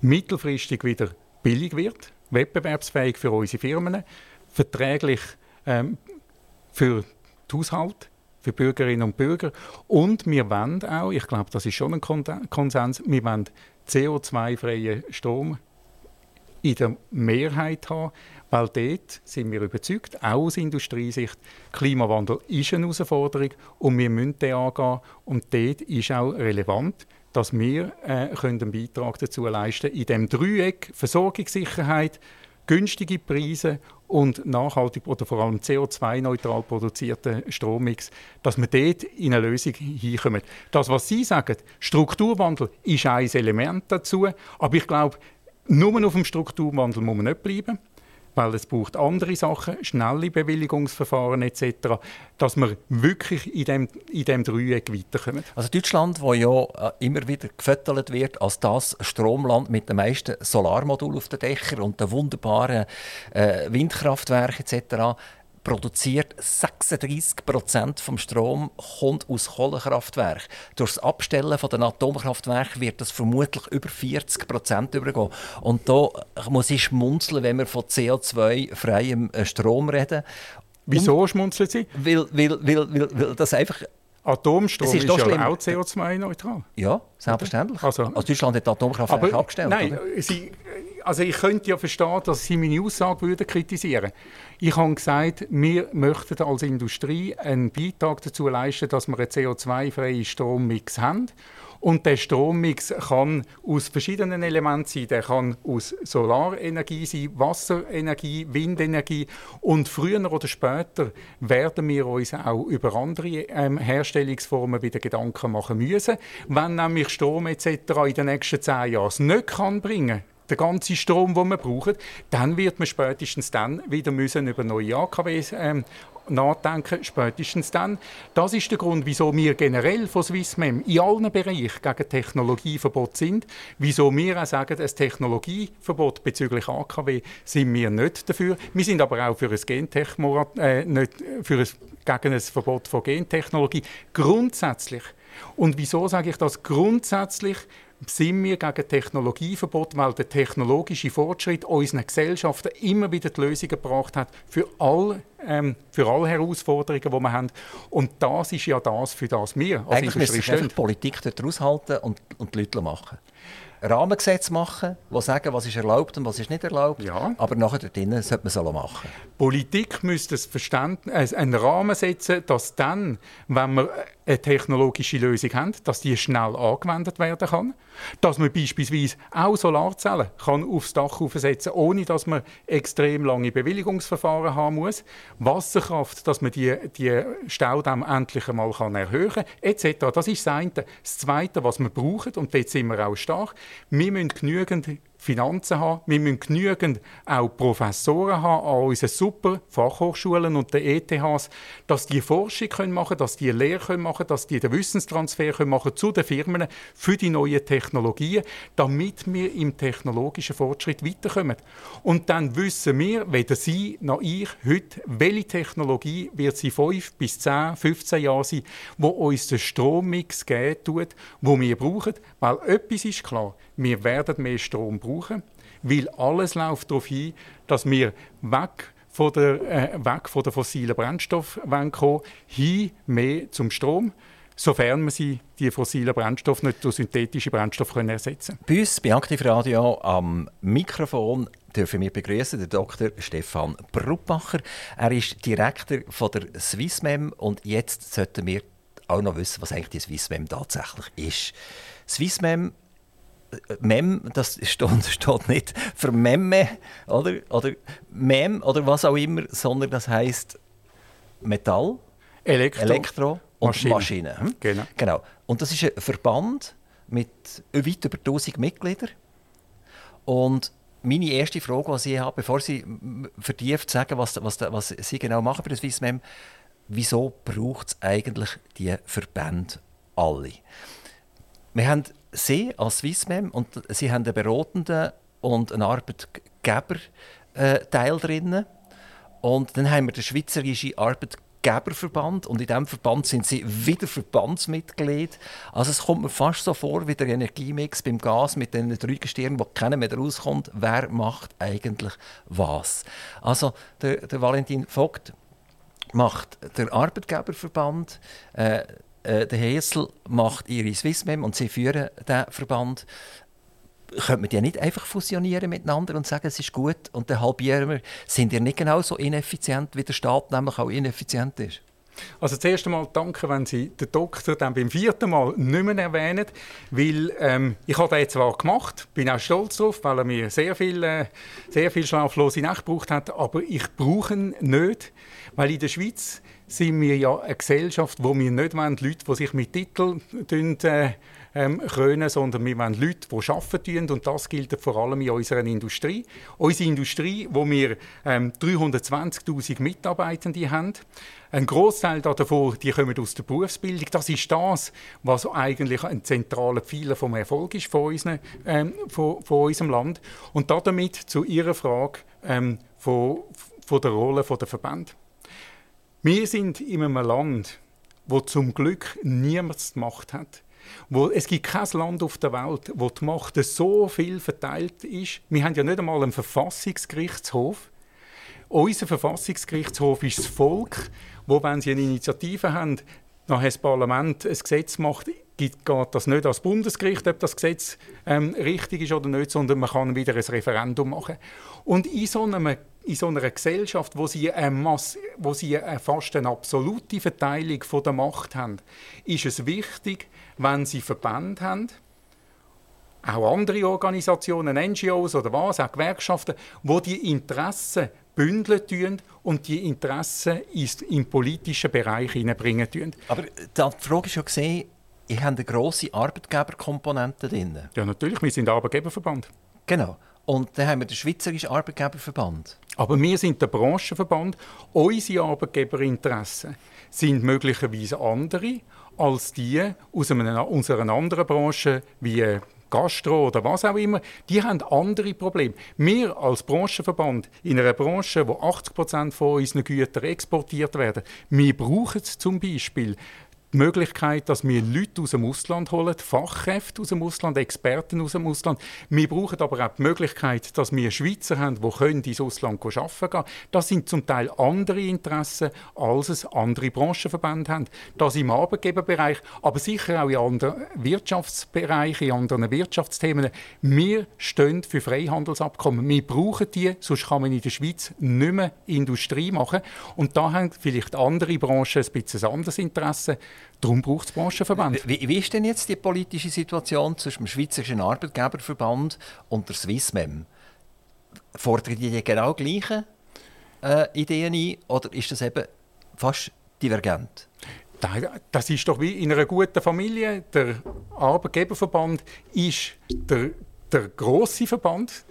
mittelfristig wieder billig wird wettbewerbsfähig für unsere Firmen, verträglich ähm, für die Haushalte, für Bürgerinnen und Bürger. Und wir wollen auch, ich glaube, das ist schon ein Konsens, wir wollen CO2-freien Strom in der Mehrheit haben, weil dort sind wir überzeugt, auch aus Industriesicht, Klimawandel ist eine Herausforderung und wir müssen den angehen. Und dort ist auch relevant, dass wir äh, einen Beitrag dazu leisten können, in dem Dreieck Versorgungssicherheit, günstige Preise und nachhaltig oder vor allem CO2-neutral produzierten Strommix, dass wir dort in eine Lösung hinkommen. Das, was Sie sagen, Strukturwandel ist ein Element dazu, aber ich glaube, nur auf dem Strukturwandel muss man nicht bleiben weil es braucht andere Sachen, schnelle Bewilligungsverfahren etc., dass wir wirklich in dem, in dem Dreieck weiterkommen. Also Deutschland, wo ja äh, immer wieder gefüttert wird als das Stromland mit den meisten Solarmodulen auf den Dächern und den wunderbaren äh, Windkraftwerken etc., produziert 36 Prozent vom Strom kommt aus Kohlekraftwerken. Durch das Abstellen von den Atomkraftwerken wird das vermutlich über 40 Prozent übergehen. Und da muss ich schmunzeln, wenn wir von CO2-freiem äh, Strom reden. Wieso Und, schmunzeln Sie? Weil, weil, weil, weil, weil das einfach Atomstrom ist, ist ja auch CO2-neutral. Ja, selbstverständlich. Also, also Deutschland hat Atomkraftwerke abgestellt. Nein, Sie, also ich könnte ja verstehen, dass Sie meine Aussage würden kritisieren Ich habe gesagt, wir möchten als Industrie einen Beitrag dazu leisten, dass wir einen CO2-freien Strommix haben. Und der Strommix kann aus verschiedenen Elementen sein. Der kann aus Solarenergie sein, Wasserenergie, Windenergie. Und früher oder später werden wir uns auch über andere ähm, Herstellungsformen wieder Gedanken machen müssen. Wenn nämlich Strom etc. in den nächsten zehn Jahren nicht kann bringen kann, der ganze Strom, den wir brauchen, dann wird man spätestens dann wieder müssen über neue AKWs ähm, nachdenken, spätestens dann. Das ist der Grund, wieso wir generell von Swissmem in allen Bereichen gegen Technologieverbot sind, wieso wir auch sagen, ein Technologieverbot bezüglich AKW sind wir nicht dafür. Wir sind aber auch für ein Gentech äh, nicht für ein, gegen ein Verbot von Gentechnologie. Grundsätzlich. Und wieso sage ich das grundsätzlich? Sind wir gegen Technologieverbot, weil der technologische Fortschritt unseren Gesellschaften immer wieder die Lösungen gebracht hat für alle, ähm, für alle Herausforderungen, die wir haben. Und das ist ja das, für das wir als Eigentlich Industrie stehen. die Politik dort raushalten und, und die Leute machen. Rahmengesetze machen, die sagen, was ist erlaubt und was ist nicht erlaubt. Ja. Aber nachher dort drinnen sollte man es machen. Politik müsste das Verständnis, äh, einen Rahmen setzen, dass dann, wenn wir eine technologische Lösung haben, dass die schnell angewendet werden kann. Dass man beispielsweise auch Solarzellen kann aufs Dach aufsetzen kann, ohne dass man extrem lange Bewilligungsverfahren haben muss. Wasserkraft, dass man die, die Staudämme endlich einmal kann erhöhen kann, etc. Das ist das eine. Das Zweite, was wir brauchen, und dort sind wir auch stark, wir müssen genügend Finanzen haben. Wir müssen genügend auch Professoren haben an unseren super Fachhochschulen und den ETHs, dass die Forschung können machen dass die Lehre können machen dass die den Wissenstransfer können zu den Firmen für die neuen Technologien, damit wir im technologischen Fortschritt weiterkommen. Und dann wissen wir, weder Sie noch ich heute, welche Technologie wird sie 5 bis 10, 15 Jahre sein, wo uns den Strommix geben tut, wo wir brauchen. Weil etwas ist klar, wir werden mehr Strom brauchen, weil alles läuft darauf hin, dass wir weg von der, äh, weg von der fossilen Brennstoff kommen, hin mehr zum Strom sofern wir sie, die fossilen Brennstoffe nicht durch synthetische Brennstoffe ersetzen können. Bei uns bei Aktiv Radio am Mikrofon dürfen wir begrüßen den Dr. Stefan Bruppacher. Er ist Direktor von der Swissmem und jetzt sollten wir auch noch wissen, was eigentlich die Swissmem tatsächlich ist. Swissmem Mem, das steht, [laughs] steht nicht für Memme oder, oder Mem oder was auch immer, sondern das heißt Metall, Elektro, Elektro und Maschine. Maschine. Hm? Genau. genau. Und das ist ein Verband mit weit über 1000 Mitgliedern. Und meine erste Frage, die ich habe, bevor Sie vertieft sagen, was, was, was Sie genau machen bei der Swissmem, wieso braucht es eigentlich die Verbände alle? Wir haben Sie als Swissmem und Sie haben einen beratenden und einen Arbeitgeberteil äh, drin. Und dann haben wir den Schweizerischen Arbeitgeberverband und in diesem Verband sind sie wieder Verbandsmitglied. Also es kommt mir fast so vor wie der Energiemix beim Gas mit den drei Gestirnen, wo keiner mehr rauskommt. Wer macht eigentlich was? Also der, der Valentin Vogt macht der Arbeitgeberverband, äh, äh, der Hesel macht ihre Swissmem und sie führen den Verband. Könnte man die nicht einfach fusionieren miteinander und sagen, es ist gut und dann halbieren wir? Sind die nicht genauso ineffizient, wie der Staat nämlich auch ineffizient ist? Also zuerst einmal danke, wenn Sie den Doktor dann beim vierten Mal nicht mehr erwähnen, weil ähm, ich habe den zwar gemacht, bin auch stolz darauf, weil er mir sehr viel, äh, sehr viel schlaflose Nacht gebraucht hat, aber ich brauche ihn nicht, weil in der Schweiz sind wir ja eine Gesellschaft, wo wir nicht wollen, Leute, die sich mit Titeln äh, ähm, krönen, sondern wir wollen Leute, die arbeiten und das gilt vor allem in unserer Industrie. Unsere Industrie, wo wir ähm, 320'000 Mitarbeitende haben, ein Großteil davon, die kommen aus der Berufsbildung. Das ist das, was eigentlich ein zentraler Pfeiler vom Erfolg ist von, unseren, ähm, von, von unserem Land. Und damit zu Ihrer Frage ähm, von, von der Rolle der Verbände. Wir sind in einem Land, wo zum Glück niemand die Macht hat. Wo, es gibt kein Land auf der Welt, wo die Macht so viel verteilt ist. Wir haben ja nicht einmal einen Verfassungsgerichtshof. Unser Verfassungsgerichtshof ist das Volk, wo, wenn sie eine Initiative haben, nachher das Parlament ein Gesetz macht, geht das nicht als Bundesgericht, ob das Gesetz ähm, richtig ist oder nicht, sondern man kann wieder ein Referendum machen. Und in so, einem, in so einer Gesellschaft, wo sie, eine Masse, wo sie eine fast eine absolute Verteilung von der Macht haben, ist es wichtig, wenn sie Verbände haben, auch andere Organisationen, NGOs oder was, auch Gewerkschaften, wo die Interessen bündeln tun und die Interessen in den politischen Bereich hineinbringen tun. Aber die Frage ist ja gesehen, ich habe eine grosse Arbeitgeberkomponente drin. Ja, natürlich, wir sind Arbeitgeberverband. Genau. Und dann haben wir den Schweizerischen Arbeitgeberverband. Aber wir sind der Branchenverband. Unsere Arbeitgeberinteressen sind möglicherweise andere als die aus einer, unserer anderen Branche wie Gastro oder was auch immer, die haben andere Probleme. Wir als Branchenverband in einer Branche, wo 80 Prozent von unseren Gütern exportiert werden, wir brauchen zum Beispiel die Möglichkeit, dass wir Leute aus dem Ausland holen, Fachkräfte aus dem Ausland, Experten aus dem Ausland. Wir brauchen aber auch die Möglichkeit, dass wir Schweizer haben, die können ins Ausland arbeiten können. Das sind zum Teil andere Interessen, als es andere Branchenverbände haben. Das im Arbeitgeberbereich, aber sicher auch in anderen Wirtschaftsbereichen, in anderen Wirtschaftsthemen. Wir stehen für Freihandelsabkommen. Wir brauchen die, sonst kann man in der Schweiz nicht mehr Industrie machen. Und da haben vielleicht andere Branchen ein bisschen anderes Interesse. Darum braucht es Branchenverband. Wie, wie, ist denn jetzt die politische Situation zwischen dem Schweizerischen Arbeitgeberverband und der Swissmem? Fordern die die genau gleichen äh, Ideen ein oder ist das eben fast divergent? Das ist doch wie in einer guten Familie. Der Arbeitgeberverband ist der, der grosse Verband.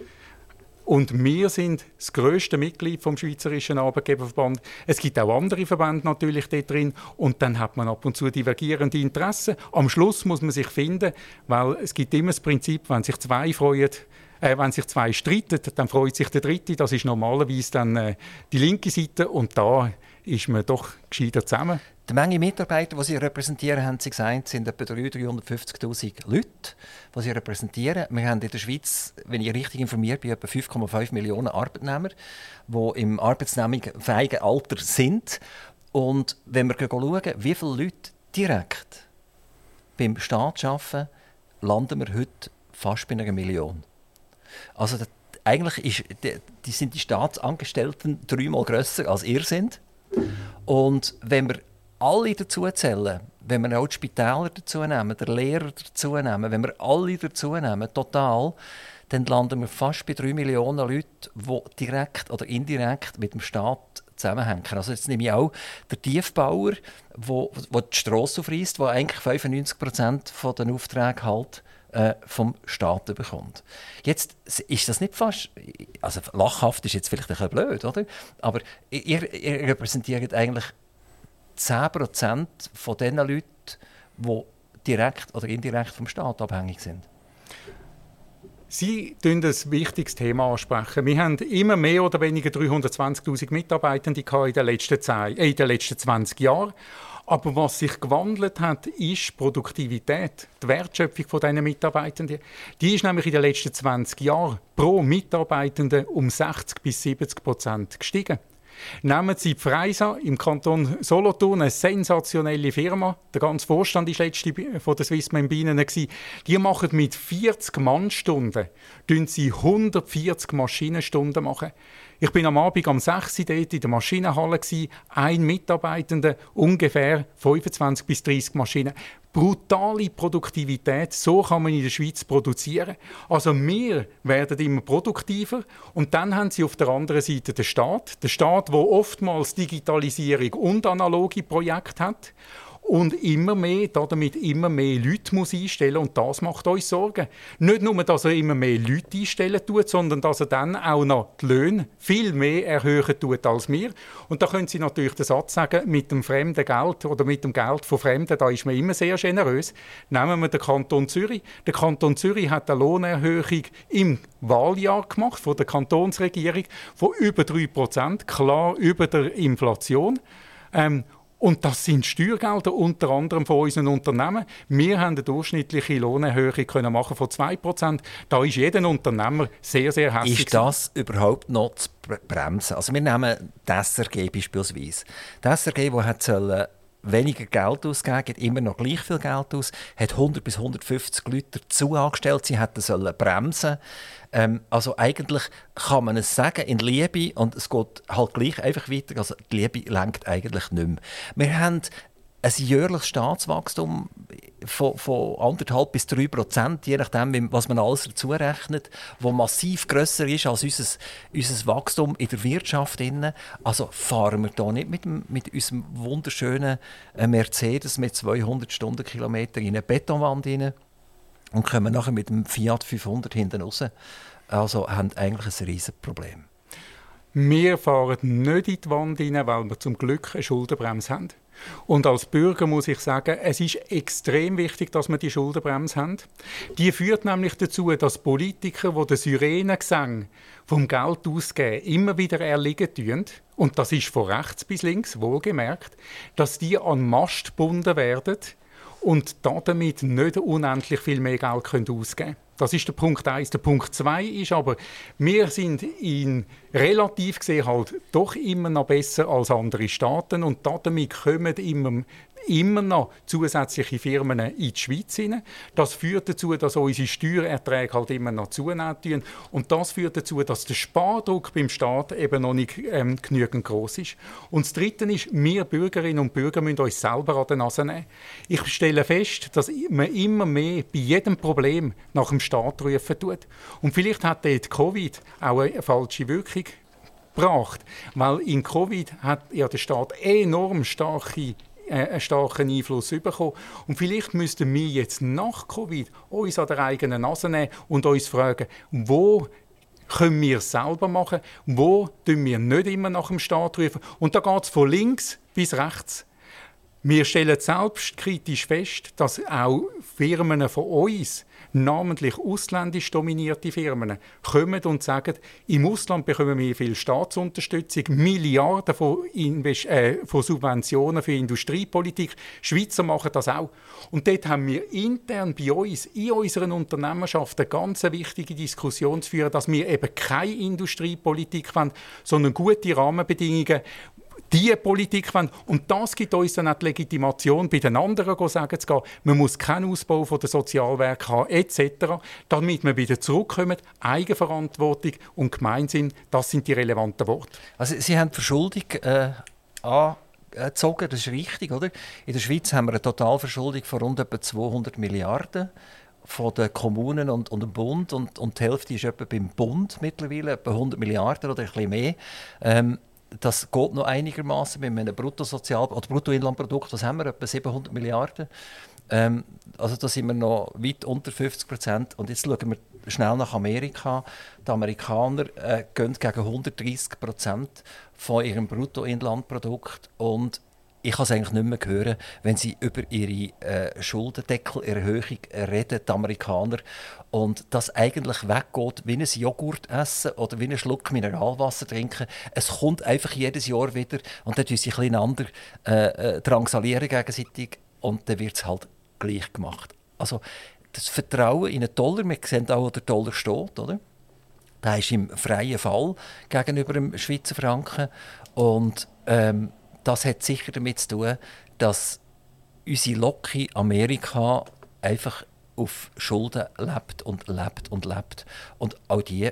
Und wir sind das grösste Mitglied vom Schweizerischen Arbeitgeberverband. Es gibt auch andere Verbände natürlich dort drin. Und dann hat man ab und zu divergierende Interessen. Am Schluss muss man sich finden, weil es gibt immer das Prinzip, wenn sich zwei freuen, äh, wenn sich zwei streiten, dann freut sich der Dritte. Das ist normalerweise dann äh, die linke Seite. Und da ist man doch gescheiter zusammen. Die Menge Mitarbeiter, die Sie repräsentieren, haben Sie gesagt, sind etwa 350'000 Leute, die Sie repräsentieren. Wir haben in der Schweiz, wenn ich richtig informiert bin, etwa 5,5 Millionen Arbeitnehmer, die im arbeitsnehmungsfähigen Alter sind. Und wenn wir schauen, wie viele Leute direkt beim Staat arbeiten, landen wir heute fast bei einer Million. Also eigentlich ist, die, die sind die Staatsangestellten dreimal grösser als ihr sind. Und wenn wir alle dazu zählen, wenn wir auch die Spitäler dazu nehmen, den Lehrer dazu nehmen, wenn wir alle dazu nehmen, total, dann landen wir fast bei 3 Millionen Leuten, die direkt oder indirekt mit dem Staat zusammenhängen. Also jetzt nehme ich auch den Tiefbauer, der die Strasse aufreißt, der eigentlich 95 Prozent der Aufträge halt äh, vom Staat bekommt. Jetzt ist das nicht fast, also lachhaft ist jetzt vielleicht ein bisschen blöd, oder? Aber ihr, ihr repräsentiert eigentlich 10% von den Leuten, die direkt oder indirekt vom Staat abhängig sind. Sie ansprechen ein wichtiges Thema ansprechen. Wir haben immer mehr oder weniger 320.000 Mitarbeitende in den, letzten 10, äh, in den letzten 20 Jahren. Aber was sich gewandelt hat, ist die Produktivität, die Wertschöpfung von diesen Mitarbeitenden. Die ist nämlich in den letzten 20 Jahren pro Mitarbeitenden um 60 bis 70 Prozent gestiegen. Nehmen Sie Freisa im Kanton Solothurn, eine sensationelle Firma. Der ganze Vorstand war letzte von der Swissman Bienen. Die machen mit 40 Mannstunden 140 Maschinenstunden machen. Ich bin am Abend am 6 Uhr dort in der Maschinenhalle. Ein Mitarbeitender, ungefähr 25 bis 30 Maschinen. Brutale Produktivität, so kann man in der Schweiz produzieren. Also wir werden immer produktiver und dann haben sie auf der anderen Seite den Staat. Der Staat, der oftmals Digitalisierung und analoge Projekte hat und immer mehr, damit immer mehr Leute muss einstellen und das macht uns Sorgen. Nicht nur, dass er immer mehr Leute einstellen tut, sondern dass er dann auch noch die Löhne viel mehr erhöhen tut als wir. Und da können Sie natürlich den Satz sagen, mit dem fremden Geld oder mit dem Geld von Fremden, da ist man immer sehr generös. Nehmen wir den Kanton Zürich. Der Kanton Zürich hat eine Lohnerhöhung im Wahljahr gemacht von der Kantonsregierung von über 3%, klar über der Inflation. Ähm, und das sind Steuergelder unter anderem von unseren Unternehmen. Wir haben eine durchschnittliche Lohnerhöhung können machen von 2%. Da ist jeder Unternehmer sehr, sehr hässlich. Ist das überhaupt noch zu bremsen? Also wir nehmen das SRG beispielsweise. Das SRG, das hat sollen weniger Geld ausgeben, gibt immer noch gleich viel Geld aus, hat 100 bis 150 Leute dazu angestellt, sie hätten sollen bremsen ähm, Also eigentlich kann man es sagen in Liebe und es geht halt gleich einfach weiter, also die Liebe lenkt eigentlich nicht mehr. Wir haben ein jährliches Staatswachstum von, von anderthalb bis drei Prozent, je nachdem, was man alles dazu rechnet, wo massiv grösser ist als unser, unser Wachstum in der Wirtschaft. Also fahren wir da nicht mit, mit unserem wunderschönen äh, Mercedes mit 200 Stundenkilometern in eine Betonwand rein und kommen nachher mit dem Fiat 500 hinten raus. Also haben eigentlich ein riesiges Problem. Wir fahren nicht in die Wand rein, weil wir zum Glück eine Schuldenbremse haben. Und als Bürger muss ich sagen, es ist extrem wichtig, dass wir die Schuldenbremse haben. Die führt nämlich dazu, dass Politiker, die den Syrenengesang vom Geld ausgeben, immer wieder erliegen tun und das ist von rechts bis links, wohlgemerkt, dass die an Mast gebunden werden und damit nicht unendlich viel mehr Geld ausgeben können. Das ist der Punkt 1. Der Punkt 2 ist aber, wir sind in relativ gesehen halt doch immer noch besser als andere Staaten und damit kommen immer immer noch zusätzliche Firmen in die Schweiz hinein. Das führt dazu, dass unsere Steuererträge halt immer noch zunehmen. Und das führt dazu, dass der Spardruck beim Staat eben noch nicht ähm, genügend groß ist. Und das Dritte ist, wir Bürgerinnen und Bürger müssen uns selber an den Nase nehmen. Ich stelle fest, dass man immer mehr bei jedem Problem nach dem Staat rufen tut. Und vielleicht hat dort Covid auch eine falsche Wirkung gebracht, weil in Covid hat ja der Staat enorm starke einen starken Einfluss bekommen. Und vielleicht müssten wir jetzt nach Covid uns an der eigenen Nase nehmen und uns fragen, wo können wir selber machen, wo tun wir nicht immer nach dem Staat rufen. Und da geht es von links bis rechts. Wir stellen selbstkritisch fest, dass auch Firmen von uns namentlich ausländisch dominierte Firmen, kommen und sagen, im Ausland bekommen wir viel Staatsunterstützung, Milliarden von, Invest äh, von Subventionen für Industriepolitik. Schweizer machen das auch. Und dort haben wir intern bei uns, in unseren Unternehmerschaften, eine ganz wichtige Diskussion zu führen, dass wir eben keine Industriepolitik wollen, sondern gute Rahmenbedingungen, die Politik wollen. Und das gibt uns dann auch die Legitimation, bei den anderen zu sagen man muss keinen Ausbau von der Sozialwerke haben, etc., damit wir wieder zurückkommen. Eigenverantwortung und Gemeinsinn, das sind die relevanten Worte. Also Sie haben die Verschuldung äh, angezogen, das ist richtig, oder? In der Schweiz haben wir eine Totalverschuldung von rund etwa 200 Milliarden von den Kommunen und, und dem Bund und, und die Hälfte ist etwa beim Bund mittlerweile, etwa 100 Milliarden oder ein bisschen mehr. Ähm, das geht noch einigermaßen mit einem Bruttosozial oder Bruttoinlandprodukt, was haben wir, etwa 700 Milliarden. Ähm, also da sind wir noch weit unter 50 Prozent. Und jetzt schauen wir schnell nach Amerika. Die Amerikaner äh, gehen gegen 130 Prozent von ihrem Bruttoinlandprodukt und ich kann es eigentlich nicht mehr hören, wenn sie über ihre äh, Schuldendeckelerhöhung reden, die Amerikaner, und das eigentlich weggeht, wie ein Joghurt essen oder wie ein Schluck Mineralwasser trinken. Es kommt einfach jedes Jahr wieder und dann tun sie ein bisschen äh, äh, drangsalieren gegenseitig und dann wird es halt gleich gemacht. Also das Vertrauen in einen Dollar, wir sehen auch, wo der Dollar steht, oder? Der ist im freien Fall gegenüber dem Schweizer Franken und ähm, das hat sicher damit zu tun, dass unsere Locke Amerika einfach auf Schulden lebt und lebt und lebt. Und auch die,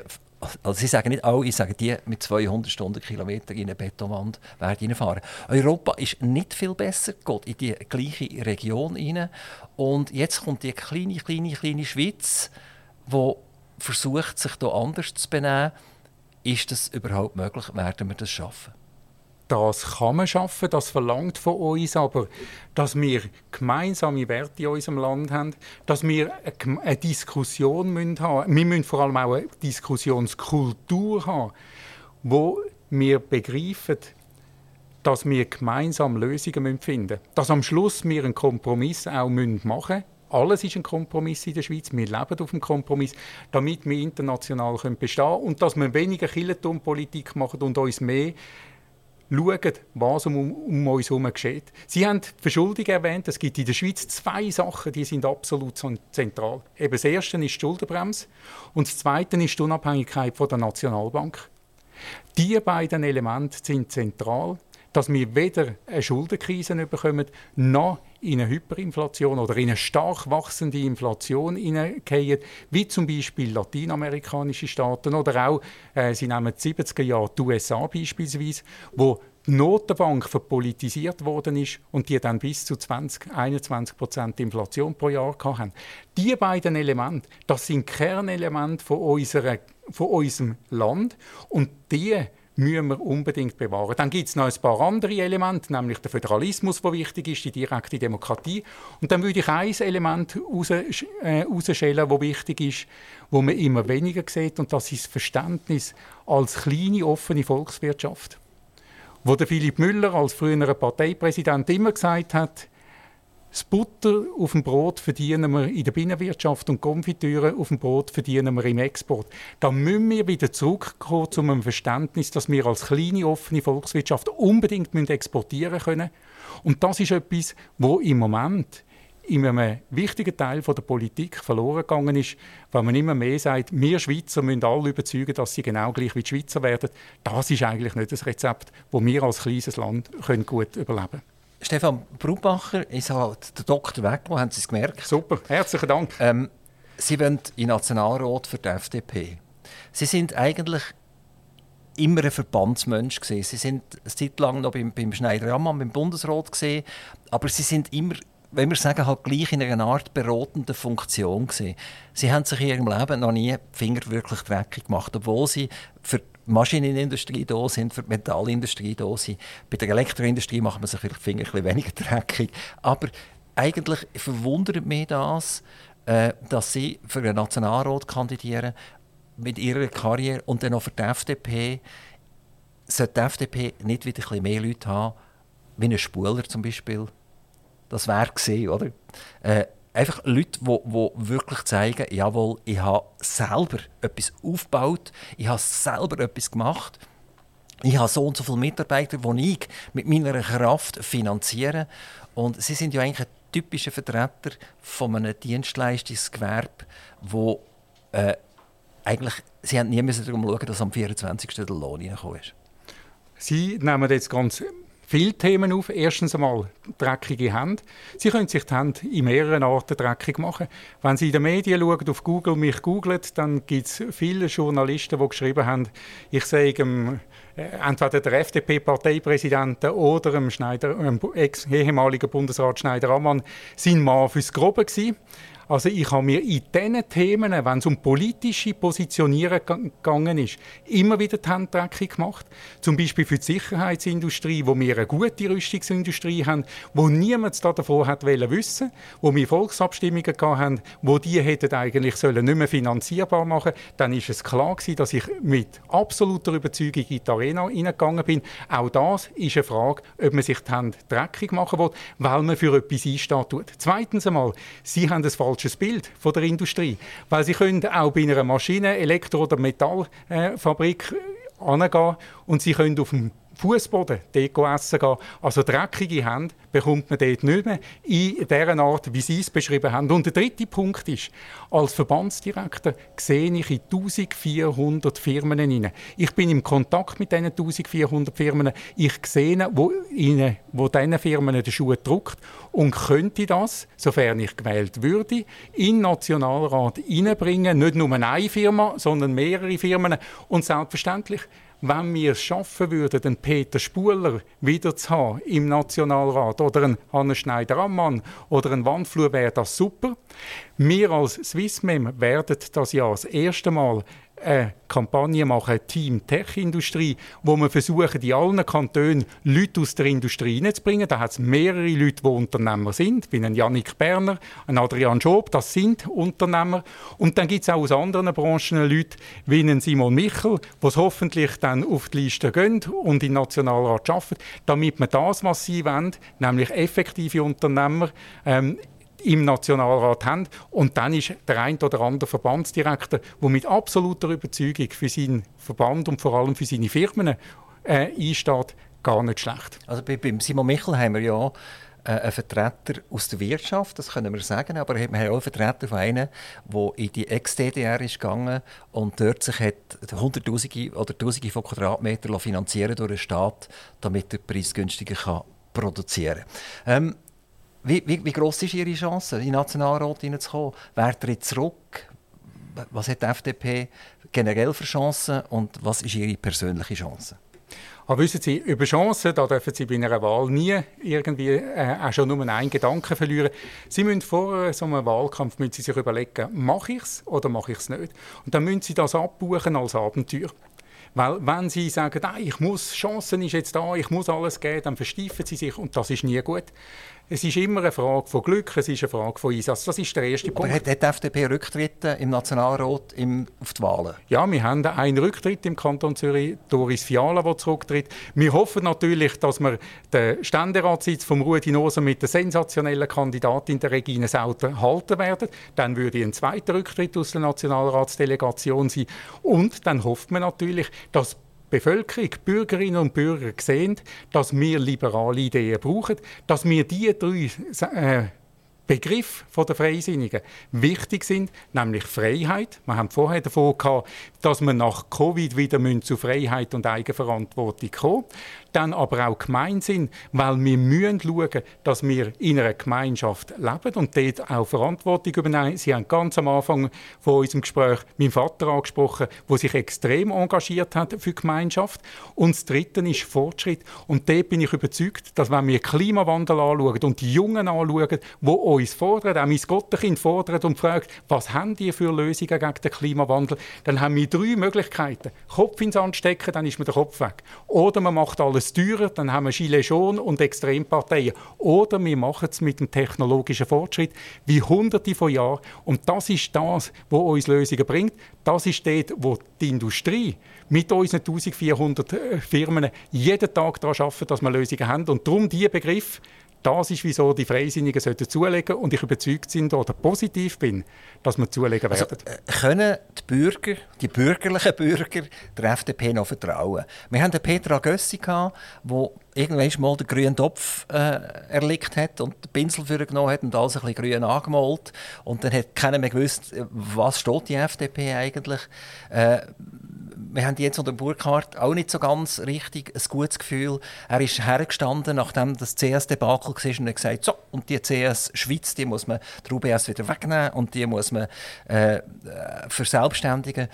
also sie sagen nicht alle, ich sage die mit 200 Stundenkilometer in eine Betonwand werden reinfahren. Europa ist nicht viel besser, geht in die gleiche Region rein. Und jetzt kommt die kleine, kleine, kleine Schweiz, die versucht, sich hier anders zu benehmen. Ist das überhaupt möglich? Werden wir das schaffen? Das kann man schaffen, das verlangt von uns aber, dass wir gemeinsame Werte in unserem Land haben, dass wir eine Diskussion haben müssen. Wir müssen vor allem auch eine Diskussionskultur haben, wo wir begreifen, dass wir gemeinsam Lösungen finden müssen. Dass am Schluss wir einen Kompromiss auch machen müssen. Alles ist ein Kompromiss in der Schweiz. Wir leben auf dem Kompromiss, damit wir international bestehen können. Und dass wir weniger Killenturmpolitik machen und uns mehr schauen, was um, um uns herum geschieht. Sie haben die Verschuldung erwähnt. Es gibt in der Schweiz zwei Sachen, die sind absolut zentral. Eben das erste ist die Schuldenbremse und das zweite ist die Unabhängigkeit von der Nationalbank. Diese beiden Elemente sind zentral, dass wir weder eine Schuldenkrise bekommen, noch in eine Hyperinflation oder in eine stark wachsende Inflation hineingehen, wie zum Beispiel latinamerikanische Staaten oder auch, äh, Sie nehmen die 70er Jahre die USA beispielsweise, wo die Notenbank verpolitisiert worden ist und die dann bis zu 20, 21 Prozent Inflation pro Jahr hatten. Diese beiden Elemente, das sind Kernelemente von, unserer, von unserem Land und die müssen wir unbedingt bewahren. Dann gibt es noch ein paar andere Elemente, nämlich der Föderalismus, der wichtig ist, die direkte Demokratie. Und dann würde ich ein Element herausstellen, äh, das wichtig ist, wo man immer weniger sieht, und das ist das Verständnis als kleine, offene Volkswirtschaft. Wo der Philipp Müller als früherer Parteipräsident immer gesagt hat, Das Butter auf dem Brot verdienen wir in der Binnenwirtschaft und Konfitüre auf dem Brot verdienen wir im Export. Da müssen wir wieder zurückkommen zu einem Verständnis, dass wir als kleine, offene Volkswirtschaft unbedingt exportieren können. Und das ist etwas, wo im Moment in einem wichtigen Teil der Politik verloren gegangen ist, weil man immer mehr sagt, wir Schweizer müssen alle überzeugen, dass sie genau gleich wie die Schweizer werden. Das ist eigentlich nicht das Rezept, wo wir als kleines Land gut überleben können. Stefan Brubacher ist halt der Doktor weg, wo haben Sie es gemerkt? Super, herzlichen Dank. Ähm, Sie wollen in Nationalrat für die FDP. Sie sind eigentlich immer ein Verbandsmensch gewesen. Sie sind eine Zeit lang noch beim, beim Schneider-Ammann, beim Bundesrat gesehen, aber Sie sind immer wenn wir sagen, halt gleich in einer Art beratenden Funktion gewesen. Sie haben sich in ihrem Leben noch nie die Finger wirklich dreckig gemacht, obwohl sie für Maschinenindustrie da sind, für die Metallindustrie da sind. Bei der Elektroindustrie macht man sich vielleicht Finger ein weniger [laughs] dreckig. Aber eigentlich verwundert mich das, äh, dass sie für einen Nationalrat kandidieren mit ihrer Karriere und dann auch für die FDP. Sollte die FDP nicht wieder ein bisschen mehr Leute haben, wie ein Spuler zum Beispiel? Das wäre gesehen, oder? Äh, einfach Leute, die, die wirklich zeigen, jawohl, ich habe selber etwas aufgebaut, ich habe selber etwas gemacht. Ich habe so und so viele Mitarbeiter, die ich mit meiner Kraft finanziere. Und sie sind ja eigentlich ein typischer Vertreter von einem Dienstleistungsgewerbe, wo äh, eigentlich, sie haben nie darum schauen, dass am 24. der Lohn reingekommen ist. Sie nehmen jetzt ganz viele Themen auf. Erstens einmal dreckige Hände. Sie können sich die Hände in mehreren Arten dreckig machen. Wenn Sie in den Medien schauen, auf Google mich googlen, dann gibt es viele Journalisten, die geschrieben haben, ich sage ähm, entweder der FDP-Parteipräsidenten oder dem Schneider, ähm, ex-ehemaligen Bundesrat Schneider-Ammann, sein Mann fürs Grobe gewesen. Also ich habe mir in diesen Themen, wenn es um politische Positionierung gegangen ist, immer wieder die Hände dreckig gemacht. Zum Beispiel für die Sicherheitsindustrie, wo wir eine gute Rüstungsindustrie haben, wo niemand davon hat wissen wo wir Volksabstimmungen hatten, wo die hätten eigentlich sollen nicht mehr finanzierbar machen dann ist es klar gewesen, dass ich mit absoluter Überzeugung in die Arena hineingegangen bin. Auch das ist eine Frage, ob man sich die Hände dreckig machen will, weil man für etwas einsteht. Zweitens einmal, Sie haben das falsches Bild von der Industrie. Weil sie können auch bei einer Maschine-, Elektro- oder Metallfabrik äh, angehen und sie können auf dem Fußboden dort essen gehen. Also dreckige Hände bekommt man dort nicht mehr in der Art, wie Sie es beschrieben haben. Und der dritte Punkt ist, als Verbandsdirektor sehe ich in 1400 Firmen hinein. Ich bin im Kontakt mit diesen 1400 Firmen. Ich sehe, wo, ihnen, wo diesen Firmen der Schuh drückt und könnte das, sofern ich gewählt würde, in den Nationalrat hineinbringen. Nicht nur eine Firma, sondern mehrere Firmen. Und selbstverständlich wenn wir es schaffen würden, den Peter Spuler wieder zu haben im Nationalrat oder einen Hannes Schneider-Ammann oder einen Wandflur, wäre das super. Wir als Swissmem werden das ja das erste Mal eine Kampagne machen, Team Tech-Industrie, wo wir versuchen, in allen Kantonen Leute aus der Industrie reinzubringen. Da hat es mehrere Leute, die Unternehmer sind, wie ein Janik Berner, ein Adrian Schob, das sind Unternehmer. Und dann gibt es auch aus anderen Branchen Leute, wie ein Simon Michel, die hoffentlich dann auf die Liste gehen und den Nationalrat arbeiten, damit man das, was sie wollen, nämlich effektive Unternehmer, ähm, im Nationalrat haben. Und dann ist der ein oder andere Verbandsdirektor, der mit absoluter Überzeugung für seinen Verband und vor allem für seine Firmen äh, einsteht, gar nicht schlecht. Also bei, beim Simon Michel haben wir ja äh, einen Vertreter aus der Wirtschaft, das können wir sagen, aber wir haben auch einen Vertreter von einem, der in die Ex-DDR ist gegangen und dort sich hat Hunderttausende oder Tausende von Quadratmetern finanzieren durch den Staat, damit er preisgünstiger kann produzieren. Ähm, wie, wie, wie gross ist Ihre Chance, in den Nationalrat hineinzukommen? Wer tritt zurück? Was hat die FDP generell für Chancen und was ist Ihre persönliche Chance? Aber wissen Sie, über Chancen, da dürfen Sie bei einer Wahl nie irgendwie äh, auch schon nur einen Gedanken verlieren. Sie müssen vor so einem Wahlkampf müssen Sie sich überlegen, mache ich es oder mache ich es nicht? Und dann müssen Sie das abbuchen als Abenteuer. Weil wenn sie sagen, ah, ich muss, Chancen ist jetzt da, ich muss alles geben, dann versteifen sie sich und das ist nie gut. Es ist immer eine Frage von Glück, es ist eine Frage von Einsatz. Das ist der erste Punkt. Aber hat, die FDP Rücktritt im Nationalrat im, auf die Wahlen? Ja, wir haben einen Rücktritt im Kanton Zürich, Doris Fiala, der zurücktritt. Wir hoffen natürlich, dass wir den Ständeratssitz von Rudi Noser mit der sensationellen Kandidatin der Regine Sauter halten werden. Dann würde ein zweiter Rücktritt aus der Nationalratsdelegation sein. Und dann hofft man natürlich, dass Bevölkerung, Bürgerinnen und Bürger sehen, dass wir liberale Ideen brauchen, dass wir diese drei äh, Begriff der Freisinnigen wichtig sind, nämlich Freiheit. Wir haben vorher davon gehabt, dass wir nach Covid wieder zu Freiheit und Eigenverantwortung kommen dann aber auch Gemeinsinn, weil wir müssen schauen, dass wir in einer Gemeinschaft leben und dort auch Verantwortung übernehmen. Sie haben ganz am Anfang von unserem Gespräch meinen Vater angesprochen, der sich extrem engagiert hat für die Gemeinschaft. Und das Dritte ist Fortschritt. Und dort bin ich überzeugt, dass wenn wir Klimawandel anschauen und die Jungen anschauen, die uns fordern, auch mein Gottenkind fordert und fragt, was haben die für Lösungen gegen den Klimawandel, dann haben wir drei Möglichkeiten. Kopf ins Sand stecken, dann ist mir der Kopf weg. Oder man macht alles es teurer, dann haben wir Gilets jaunes und Extremparteien. Oder wir machen es mit dem technologischen Fortschritt wie hunderte von Jahren. Und das ist das, was uns Lösungen bringt. Das ist dort, wo die Industrie mit unseren 1400 äh, Firmen jeden Tag daran arbeitet, dass wir Lösungen haben. Und darum dieser Begriff, das ist, wieso die Freisinnigen sollten zulegen und ich überzeugt sind oder positiv bin, dass wir zulegen also, werden. Also, äh, können die Bürger, die bürgerlichen Bürger, der FDP noch vertrauen? Wir haben den Petra Gössi gehabt, wo irgendwann mal den grünen Topf äh, erlickt hat und den Pinsel genommen hat und alles ein bisschen grün angemalt und dann hat keiner mehr gewusst, was steht die FDP eigentlich. Äh, wir haben jetzt unter Burkhardt auch nicht so ganz richtig ein gutes Gefühl. Er ist hergestanden, nachdem das CS-Debakel war und hat gesagt, so, und die CS Schweiz, die muss man der UBS wieder wegnehmen und die muss man äh, verselbstständigen.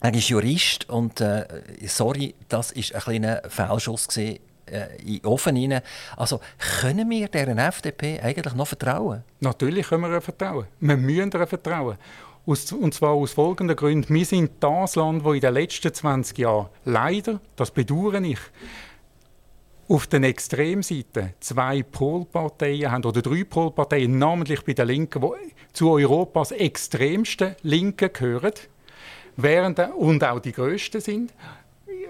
Er ist Jurist und äh, sorry, das ist ein kleiner Fehlschuss gewesen, äh, in den Ofen rein. Also können wir deren FDP eigentlich noch vertrauen? Natürlich können wir ihr vertrauen. Wir müssen ihr vertrauen. Und zwar aus folgenden Gründen. Wir sind das Land, wo in den letzten 20 Jahren leider, das bedauere ich, auf der Extremseite zwei Polparteien haben, oder drei Polparteien, namentlich bei den Linken, die zu Europas extremsten Linken gehören, während, und auch die grössten sind,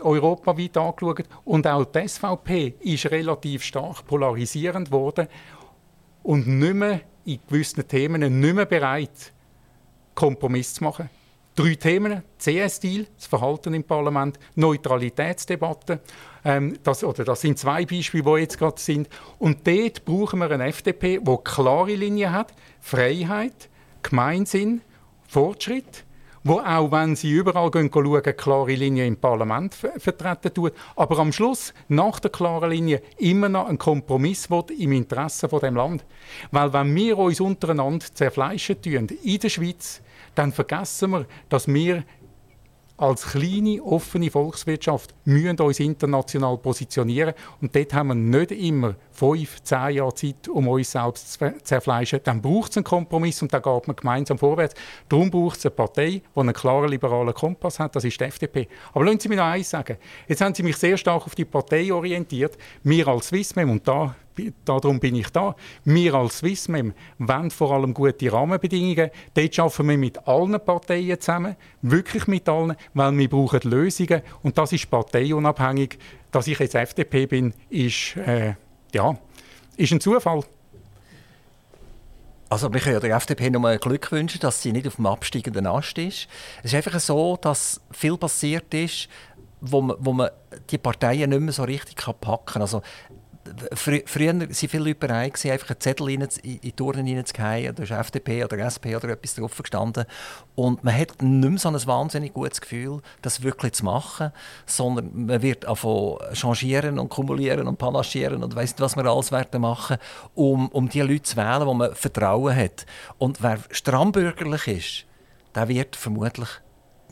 europaweit angeschaut. Und auch die SVP ist relativ stark polarisierend worden und nicht mehr in gewissen Themen nicht mehr bereit, Kompromiss zu machen. Drei Themen: CS-Deal, das Verhalten im Parlament, Neutralitätsdebatte. Ähm, das, oder das sind zwei Beispiele, die jetzt gerade sind. Und dort brauchen wir eine FDP, die klare Linien hat: Freiheit, Gemeinsinn, Fortschritt wo auch wenn sie überall gehen, schauen, klare Linie im Parlament vertreten tut, aber am Schluss, nach der klaren Linie, immer noch einen Kompromiss will im Interesse von dem Land. Weil wenn wir uns untereinander zerfleischen tun, in der Schweiz, dann vergessen wir, dass wir als kleine, offene Volkswirtschaft müssen uns international positionieren und dort haben wir nicht immer fünf, zehn Jahre Zeit, um uns selbst zu zerfleischen. Dann braucht es einen Kompromiss und dann geht man gemeinsam vorwärts. Darum braucht es eine Partei, die einen klaren liberalen Kompass hat, das ist die FDP. Aber lassen Sie mich noch eins sagen. Jetzt haben Sie mich sehr stark auf die Partei orientiert. Wir als Swissmem, und da darum bin ich da. Wir als Swissmem wollen vor allem gute Rahmenbedingungen. Dort arbeiten wir mit allen Parteien zusammen, wirklich mit allen, weil wir brauchen Lösungen und das ist parteiunabhängig. Dass ich jetzt FDP bin, ist, äh, ja, ist ein Zufall. Also wir können der FDP nur Glück wünschen, dass sie nicht auf dem absteigenden Ast ist. Es ist einfach so, dass viel passiert ist, wo man, wo man die Parteien nicht mehr so richtig packen kann. Also Frü früher waren viele Leute bereit, einfach einen Zettel in, in die Turnen reinzuhauen. Da ist FDP oder SP oder etwas drauf gestanden. Und man hat nicht mehr so ein wahnsinnig gutes Gefühl, das wirklich zu machen, sondern man wird davon changieren und kumulieren und panaschieren und weiss nicht, was man alles werden machen, um, um die Leute zu wählen, wo man Vertrauen hat. Und wer strambürgerlich ist, der wird vermutlich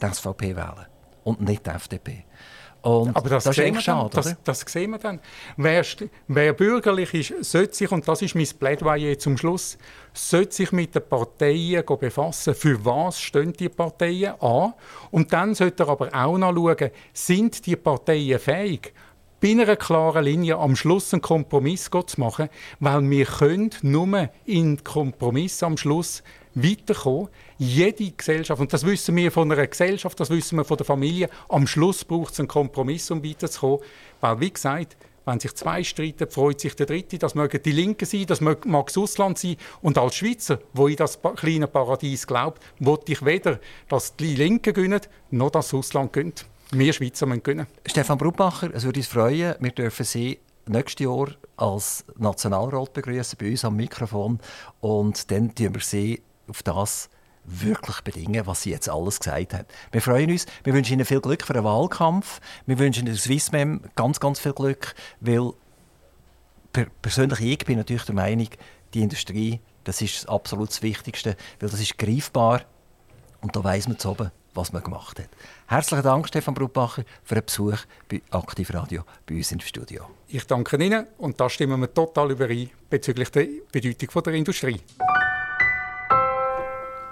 die SVP wählen und nicht die FDP. Und Aber das, das ist schade, das, das, sehen wir dann. Wer, wer, bürgerlich ist, sollte sich, und das ist mein Plädoyer zum Schluss, sollte sich mit den Parteien befassen. Für was stehen die Parteien an? Und dann sollte er aber auch noch schauen, sind die Parteien fähig, bei einer klaren Linie am Schluss einen Kompromiss zu machen, weil wir können nur in Kompromiss am Schluss weiterkommen. Jede Gesellschaft, und das wissen wir von einer Gesellschaft, das wissen wir von der Familie, am Schluss braucht es einen Kompromiss, um weiterzukommen. Weil, wie gesagt, wenn sich zwei streiten, freut sich der Dritte. Das mögen die Linken sein, das mag das Ausland sein. Und als Schweizer, wo in das kleine Paradies glaubt, wollte ich weder, dass die Linken gewinnen, noch das Ausland gönnt. Wir Schweizer müssen gewinnen. Stefan Brubacher, es würde uns freuen, wir dürfen Sie nächstes Jahr als Nationalrat begrüßen bei uns am Mikrofon und dann tun wir Sie auf das wirklich bedingen, was sie jetzt alles gesagt haben. Wir freuen uns, wir wünschen Ihnen viel Glück für den Wahlkampf, wir wünschen der Swissmem ganz, ganz viel Glück, weil per persönlich ich bin natürlich der Meinung, die Industrie, das ist absolut das Wichtigste, weil das ist greifbar und da weiß man zu oben, was man gemacht hat. Herzlichen Dank, Stefan Brutbacher, für den Besuch bei Aktiv Radio bei uns im Studio. Ich danke Ihnen und da stimmen wir total überein bezüglich der Bedeutung der Industrie.